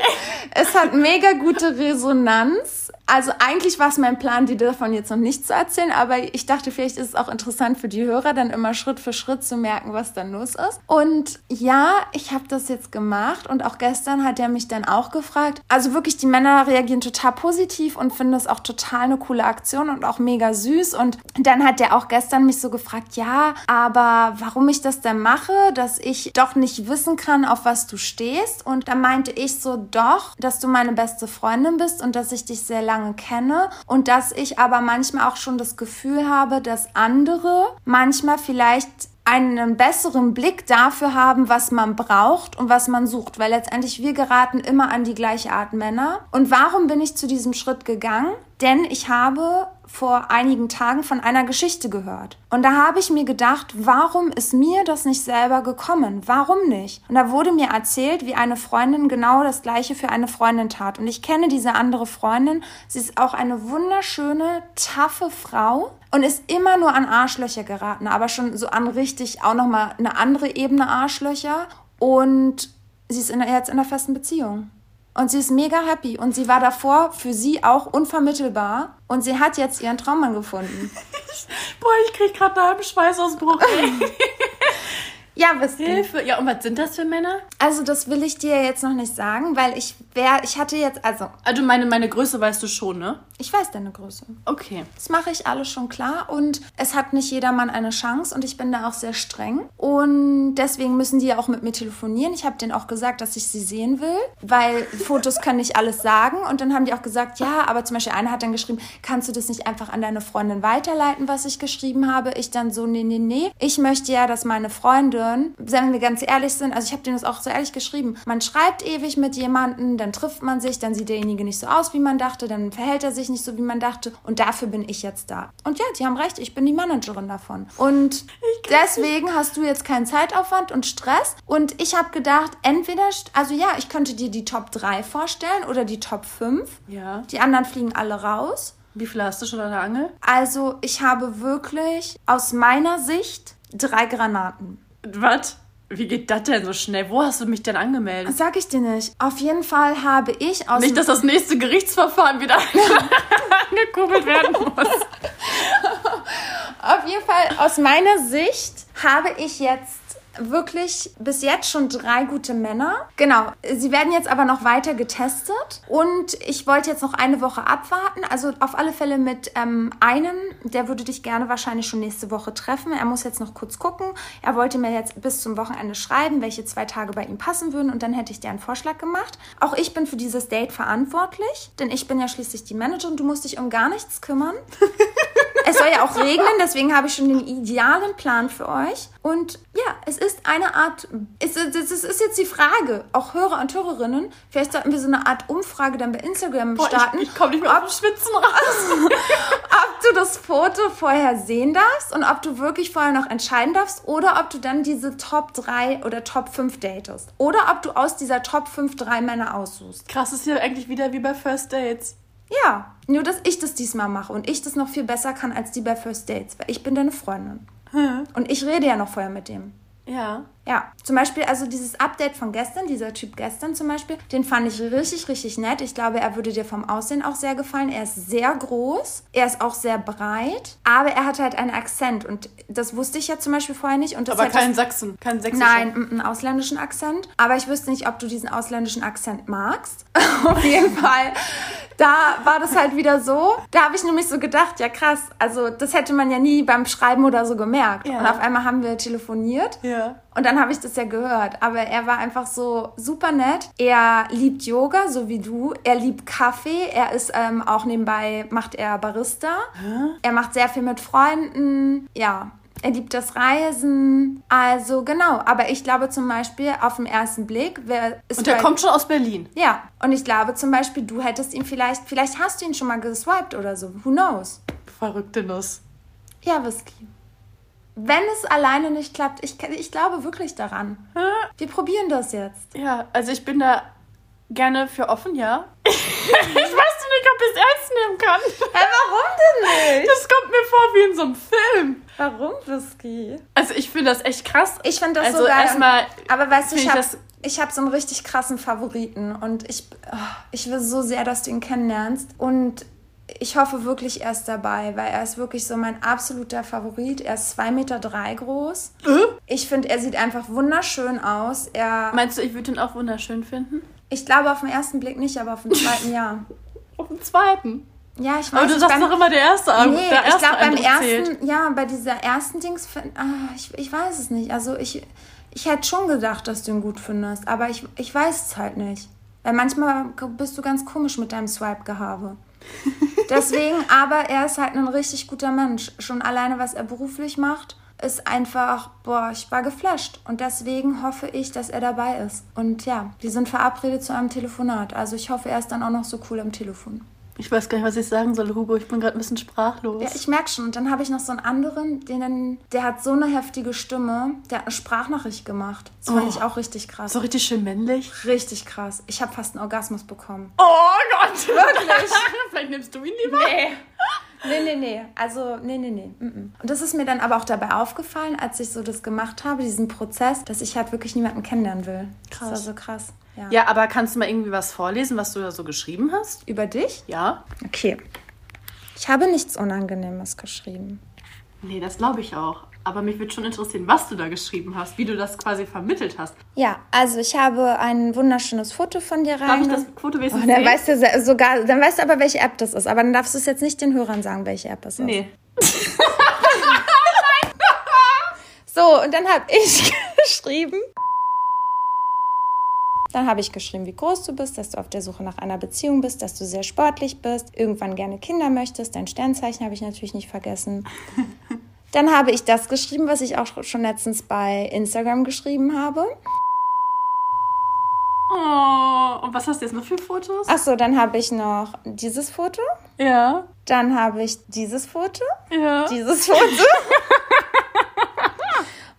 es hat mega gute Resonanz. Also eigentlich war es mein Plan, dir davon jetzt noch nicht zu erzählen, aber ich dachte, vielleicht ist es auch interessant für die Hörer, dann immer Schritt für Schritt zu merken, was dann los ist. Und ja, ich habe das jetzt gemacht und auch gestern hat er mich dann auch gefragt. Also wirklich, die Männer reagieren total positiv und finden das auch total eine coole Aktion und auch mega süß. Und dann hat er auch gestern mich so gefragt, ja, aber warum ich das denn mache, dass ich doch nicht wissen kann, auf was du stehst. Und da meinte ich so, doch, dass du meine beste Freundin bist und dass ich dich sehr lange kenne und dass ich aber manchmal auch schon das Gefühl habe, dass andere manchmal vielleicht einen besseren Blick dafür haben, was man braucht und was man sucht, weil letztendlich wir geraten immer an die gleiche Art Männer. Und warum bin ich zu diesem Schritt gegangen? denn ich habe vor einigen Tagen von einer Geschichte gehört. Und da habe ich mir gedacht, warum ist mir das nicht selber gekommen? Warum nicht? Und da wurde mir erzählt, wie eine Freundin genau das gleiche für eine Freundin tat. Und ich kenne diese andere Freundin. Sie ist auch eine wunderschöne, taffe Frau und ist immer nur an Arschlöcher geraten, aber schon so an richtig auch nochmal eine andere Ebene Arschlöcher. Und sie ist in, jetzt in einer festen Beziehung. Und sie ist mega happy. Und sie war davor für sie auch unvermittelbar. Und sie hat jetzt ihren Traummann gefunden. (laughs) Boah, ich krieg gerade einen halben Schweißausbruch. (laughs) Ja, was Hilfe. Ja, und was sind das für Männer? Also, das will ich dir jetzt noch nicht sagen, weil ich wär, ich hatte jetzt, also. Also, meine, meine Größe weißt du schon, ne? Ich weiß deine Größe. Okay. Das mache ich alles schon klar und es hat nicht jedermann eine Chance und ich bin da auch sehr streng. Und deswegen müssen die ja auch mit mir telefonieren. Ich habe denen auch gesagt, dass ich sie sehen will, weil Fotos können nicht alles sagen. Und dann haben die auch gesagt, ja, aber zum Beispiel einer hat dann geschrieben, kannst du das nicht einfach an deine Freundin weiterleiten, was ich geschrieben habe? Ich dann so, nee, nee, nee. Ich möchte ja, dass meine Freundin hören, wenn wir ganz ehrlich sind, also ich habe denen das auch so ehrlich geschrieben, man schreibt ewig mit jemandem, dann trifft man sich, dann sieht derjenige nicht so aus, wie man dachte, dann verhält er sich nicht so, wie man dachte und dafür bin ich jetzt da. Und ja, die haben recht, ich bin die Managerin davon. Und deswegen hast du jetzt keinen Zeitaufwand und Stress und ich habe gedacht, entweder, also ja, ich könnte dir die Top 3 vorstellen oder die Top 5. Ja. Die anderen fliegen alle raus. Wie viel hast du schon an der Angel? Also ich habe wirklich aus meiner Sicht drei Granaten. Was? Wie geht das denn so schnell? Wo hast du mich denn angemeldet? Sag ich dir nicht. Auf jeden Fall habe ich aus. Nicht, dass das nächste Gerichtsverfahren wieder (laughs) angekurbelt werden muss. (laughs) Auf jeden Fall, aus meiner Sicht habe ich jetzt wirklich bis jetzt schon drei gute Männer. Genau, sie werden jetzt aber noch weiter getestet und ich wollte jetzt noch eine Woche abwarten. Also auf alle Fälle mit ähm, einem, der würde dich gerne wahrscheinlich schon nächste Woche treffen. Er muss jetzt noch kurz gucken. Er wollte mir jetzt bis zum Wochenende schreiben, welche zwei Tage bei ihm passen würden und dann hätte ich dir einen Vorschlag gemacht. Auch ich bin für dieses Date verantwortlich, denn ich bin ja schließlich die Managerin. Du musst dich um gar nichts kümmern. (laughs) es soll ja auch regnen, deswegen habe ich schon den idealen Plan für euch. Und ja, es ist eine Art, es, es, es ist jetzt die Frage, auch Hörer und Hörerinnen, vielleicht sollten wir so eine Art Umfrage dann bei Instagram Boah, starten. Ich, ich komme nicht mehr ob, auf Schwitzen raus. (laughs) ob du das Foto vorher sehen darfst und ob du wirklich vorher noch entscheiden darfst oder ob du dann diese Top 3 oder Top 5 datest. Oder ob du aus dieser Top 5 drei Männer aussuchst. Krass ist ja eigentlich wieder wie bei First Dates. Ja, nur dass ich das diesmal mache und ich das noch viel besser kann als die bei First Dates, weil ich bin deine Freundin. Hm. Und ich rede ja noch vorher mit dem. Ja. Ja, zum Beispiel, also dieses Update von gestern, dieser Typ gestern zum Beispiel, den fand ich richtig, richtig nett. Ich glaube, er würde dir vom Aussehen auch sehr gefallen. Er ist sehr groß, er ist auch sehr breit, aber er hat halt einen Akzent und das wusste ich ja zum Beispiel vorher nicht. Und das Aber kein Sachsen, kein sächsischer. Nein, einen ausländischen Akzent. Aber ich wüsste nicht, ob du diesen ausländischen Akzent magst. (laughs) Auf jeden Fall. Da war das halt wieder so. Da habe ich nämlich so gedacht, ja krass, also das hätte man ja nie beim Schreiben oder so gemerkt. Ja. Und auf einmal haben wir telefoniert. Ja. Und dann habe ich das ja gehört. Aber er war einfach so super nett. Er liebt Yoga, so wie du. Er liebt Kaffee. Er ist ähm, auch nebenbei, macht er Barista. Er macht sehr viel mit Freunden. Ja. Er liebt das Reisen. Also genau. Aber ich glaube zum Beispiel auf den ersten Blick, wer ist Und der bei- kommt schon aus Berlin. Ja. Und ich glaube zum Beispiel, du hättest ihn vielleicht, vielleicht hast du ihn schon mal geswiped oder so. Who knows? Verrückte Nuss. Ja, Whisky. Wenn es alleine nicht klappt, ich, ich glaube wirklich daran. Wir probieren das jetzt. Ja, also ich bin da gerne für offen, ja. (laughs) ich weiß nicht, ob ich es ernst nehmen kann. Hä, warum denn nicht? Das kommt mir vor wie in so einem Film. Warum Whisky? Also ich finde das echt krass. Ich finde das also so geil. erstmal Aber weißt du, ich ich habe ich hab so einen richtig krassen Favoriten und ich, oh, ich will so sehr, dass du ihn kennenlernst. Und ich hoffe wirklich, er ist dabei, weil er ist wirklich so mein absoluter Favorit. Er ist 2,3 Meter drei groß. Ich finde, er sieht einfach wunderschön aus. Er, Meinst du, ich würde ihn auch wunderschön finden? ich glaube auf den ersten Blick nicht, aber auf den zweiten ja. (laughs) Auf dem zweiten. Ja, ich weiß Aber du sagst doch immer, der erste Eindruck. Nee, der ich erste glaube beim ersten, zählt. ja, bei dieser ersten Dings, ah, ich, ich weiß es nicht. Also ich, ich hätte schon gedacht, dass du ihn gut findest, aber ich, ich weiß es halt nicht. Weil manchmal bist du ganz komisch mit deinem Swipe-Gehabe. (laughs) Deswegen, aber er ist halt ein richtig guter Mensch. Schon alleine, was er beruflich macht, ist einfach, boah, ich war geflasht. Und deswegen hoffe ich, dass er dabei ist. Und ja, wir sind verabredet zu einem Telefonat. Also ich hoffe, er ist dann auch noch so cool am Telefon. Ich weiß gar nicht, was ich sagen soll, Hugo. Ich bin gerade ein bisschen sprachlos. Ja, ich merke schon. Und dann habe ich noch so einen anderen, den, der hat so eine heftige Stimme. Der hat eine Sprachnachricht gemacht. Das fand Oh. ich auch richtig krass. so richtig schön männlich. Richtig krass. Ich habe fast einen Orgasmus bekommen. Oh Gott! Wirklich? (laughs) Vielleicht nimmst du ihn lieber? Nee. Nee, nee, nee. Also, nee, nee, nee. Mm, mm. Und das ist mir dann aber auch dabei aufgefallen, als ich so das gemacht habe, diesen Prozess, dass ich halt wirklich niemanden kennenlernen will. Krass. Das war so krass. Ja. Ja, aber kannst du mal irgendwie was vorlesen, was du da so geschrieben hast? Über dich? Ja? Okay. Ich habe nichts Unangenehmes geschrieben. Nee, das glaube ich auch. Aber mich würde schon interessieren, was du da geschrieben hast, wie du das quasi vermittelt hast. Ja, also ich habe ein wunderschönes Foto von dir Darf ich rein. das Foto Oh, wenigstens dann sehen? weißt du sogar, dann weißt du aber, welche App das ist. Aber dann darfst du es jetzt nicht den Hörern sagen, welche App es ist. Nee. (laughs) So, und dann habe ich (laughs) geschrieben. Dann habe ich geschrieben, wie groß du bist, dass du auf der Suche nach einer Beziehung bist, dass du sehr sportlich bist, irgendwann gerne Kinder möchtest. Dein Sternzeichen habe ich natürlich nicht vergessen. (laughs) Dann habe ich das geschrieben, was ich auch schon letztens bei Instagram geschrieben habe. Oh, und was hast du jetzt noch für Fotos? Ach so, dann habe ich noch dieses Foto. Ja. Dann habe ich dieses Foto. Ja. Dieses Foto. (laughs)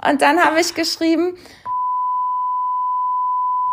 Und dann habe ich geschrieben,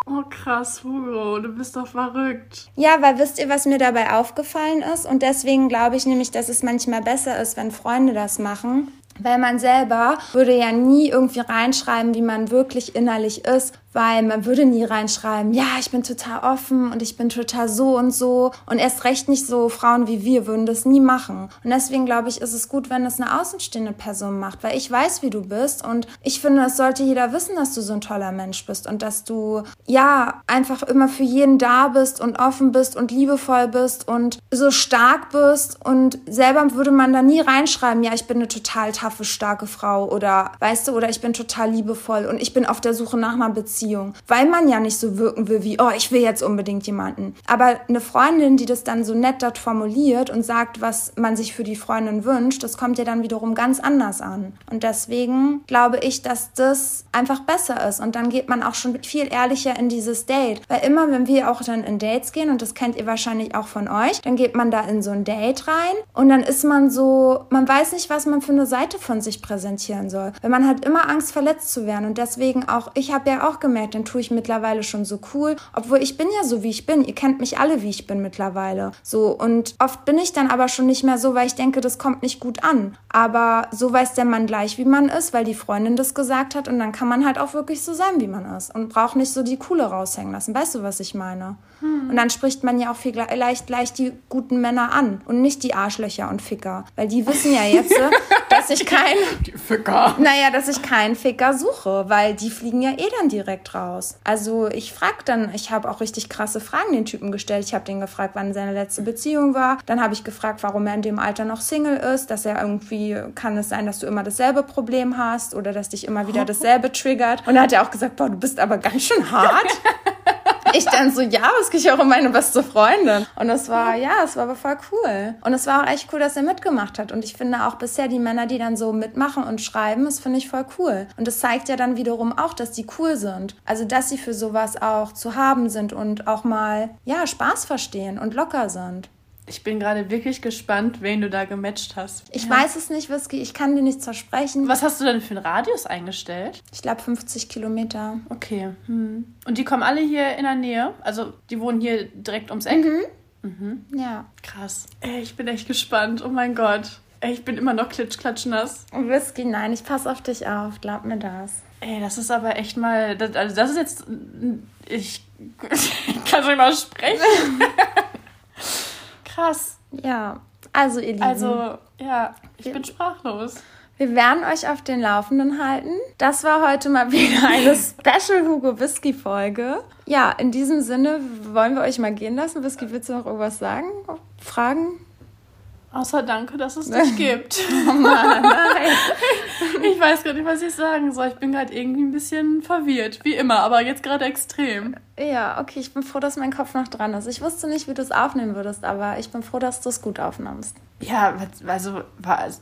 Oh krass, Hugo, du bist doch verrückt. Ja, weil wisst ihr, was mir dabei aufgefallen ist? Und deswegen glaube ich nämlich, dass es manchmal besser ist, wenn Freunde das machen. Weil man selber würde ja nie irgendwie reinschreiben, wie man wirklich innerlich ist, weil man würde nie reinschreiben, ja, ich bin total offen und ich bin total so und so. Und erst recht nicht so Frauen wie wir würden das nie machen. Und deswegen glaube ich, ist es gut, wenn das eine außenstehende Person macht, weil ich weiß, wie du bist und ich finde, es sollte jeder wissen, dass du so ein toller Mensch bist und dass du, ja, einfach immer für jeden da bist und offen bist und liebevoll bist und so stark bist und selber würde man da nie reinschreiben, ja, ich bin eine total taffe, starke Frau oder, weißt du, oder ich bin total liebevoll und ich bin auf der Suche nach einer Beziehung, weil man ja nicht so wirken will wie, oh, ich will jetzt unbedingt jemanden. Aber eine Freundin, die das dann so nett dort formuliert und sagt, was man sich für die Freundin wünscht, das kommt ja dann wiederum ganz anders an. Und deswegen glaube ich, dass das einfach besser ist und dann geht man auch schon viel ehrlicher in dieses Date. Weil immer, wenn wir auch dann in Dates gehen, und das kennt ihr wahrscheinlich auch von euch, dann geht man da in so ein Date rein und dann ist man so, man weiß nicht, was man für eine Seite von sich präsentieren soll. Weil man hat immer Angst, verletzt zu werden. Und deswegen auch, ich habe ja auch gemerkt, dann tue ich mittlerweile schon so cool, obwohl ich bin ja so, wie ich bin. Ihr kennt mich alle, wie ich bin mittlerweile. So, und oft bin ich dann aber schon nicht mehr so, weil ich denke, das kommt nicht gut an. Aber so weiß der Mann gleich, wie man ist, weil die Freundin das gesagt hat. Und dann kann man halt auch wirklich so sein, wie man ist. Und braucht nicht so die Coole raushängen lassen. Weißt du, was ich meine? Und dann spricht man ja auch viel leicht, leicht die guten Männer an und nicht die Arschlöcher und Ficker. Weil die wissen ja jetzt, (laughs) dass ich kein, Die Ficker. naja, dass ich keinen Ficker suche, weil die fliegen ja eh dann direkt raus. Also ich frag dann, ich habe auch richtig krasse Fragen den Typen gestellt. Ich habe den gefragt, wann seine letzte Beziehung war. Dann habe ich gefragt, warum er in dem Alter noch Single ist, dass er irgendwie, kann es sein, dass du immer dasselbe Problem hast oder dass dich immer wieder dasselbe triggert. Und dann hat er auch gesagt, boah, du bist aber ganz schön hart. (laughs) Ich dann so, ja, es geht ja auch um meine beste Freundin. Und es war, ja, es war aber voll cool. Und es war auch echt cool, dass er mitgemacht hat. Und ich finde auch bisher die Männer, die dann so mitmachen und schreiben, das finde ich voll cool. Und das zeigt ja dann wiederum auch, dass die cool sind. Also, dass sie für sowas auch zu haben sind und auch mal, ja, Spaß verstehen und locker sind. Ich bin gerade wirklich gespannt, wen du da gematcht hast. Ich weiß es nicht, Whisky, ich kann dir nichts versprechen. Was hast du denn für einen Radius eingestellt? Ich glaube 50 Kilometer. Okay. Hm. Und die kommen alle hier in der Nähe? Also, die wohnen hier direkt ums Eck? Ja. Krass. Ey, ich bin echt gespannt. Oh mein Gott. Ey, ich bin immer noch klitschklatschnass. Whisky, nein, ich passe auf dich auf, glaub mir das. Ey, das ist aber echt mal. Das, also, das ist jetzt. Ich (laughs) kann schon mal sprechen. (laughs) Krass. Ja. Also, ihr Lieben. Also, ja, ich bin sprachlos. Wir werden euch auf den Laufenden halten. Das war heute mal (laughs) wieder eine Special Hugo Whisky Folge. Ja, in diesem Sinne wollen wir euch mal gehen lassen. Whisky, willst du noch irgendwas sagen? Fragen? Außer danke, dass es (laughs) dich gibt. Nein. (laughs) Ich weiß gerade nicht, was ich sagen soll. Ich bin gerade irgendwie ein bisschen verwirrt. Wie immer, aber jetzt gerade extrem. Ja, okay, ich bin froh, dass mein Kopf noch dran ist. Ich wusste nicht, wie du es aufnehmen würdest, aber ich bin froh, dass du es gut aufnimmst. Ja, also,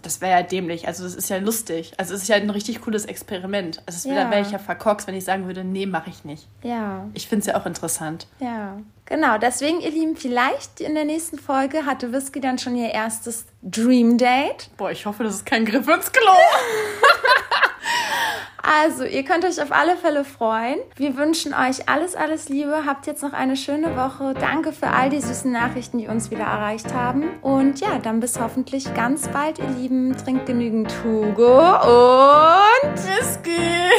das wäre ja dämlich. Also, das ist ja lustig. Also, es ist ja ein richtig cooles Experiment. Also, ja. da wäre ich ja verkorkst, wenn ich sagen würde, nee, mache ich nicht. Ja. Ich finde es ja auch interessant. Ja. Genau, deswegen, ihr Lieben, vielleicht in der nächsten Folge hatte Whisky dann schon ihr erstes Dream Date. Boah, ich hoffe, das ist kein Griff ins Klo. (laughs) Also, ihr könnt euch auf alle Fälle freuen. Wir wünschen euch alles, alles Liebe. Habt jetzt noch eine schöne Woche. Danke für all die süßen Nachrichten, die uns wieder erreicht haben. Und ja, dann bis hoffentlich ganz bald, ihr Lieben. Trinkt genügend Hugo und Whisky.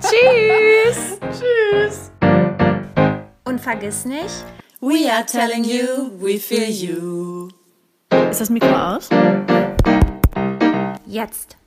Tschüss. (laughs) Tschüss. Und vergiss nicht, we are telling you, we feel you. Ist das Mikro aus? Jetzt.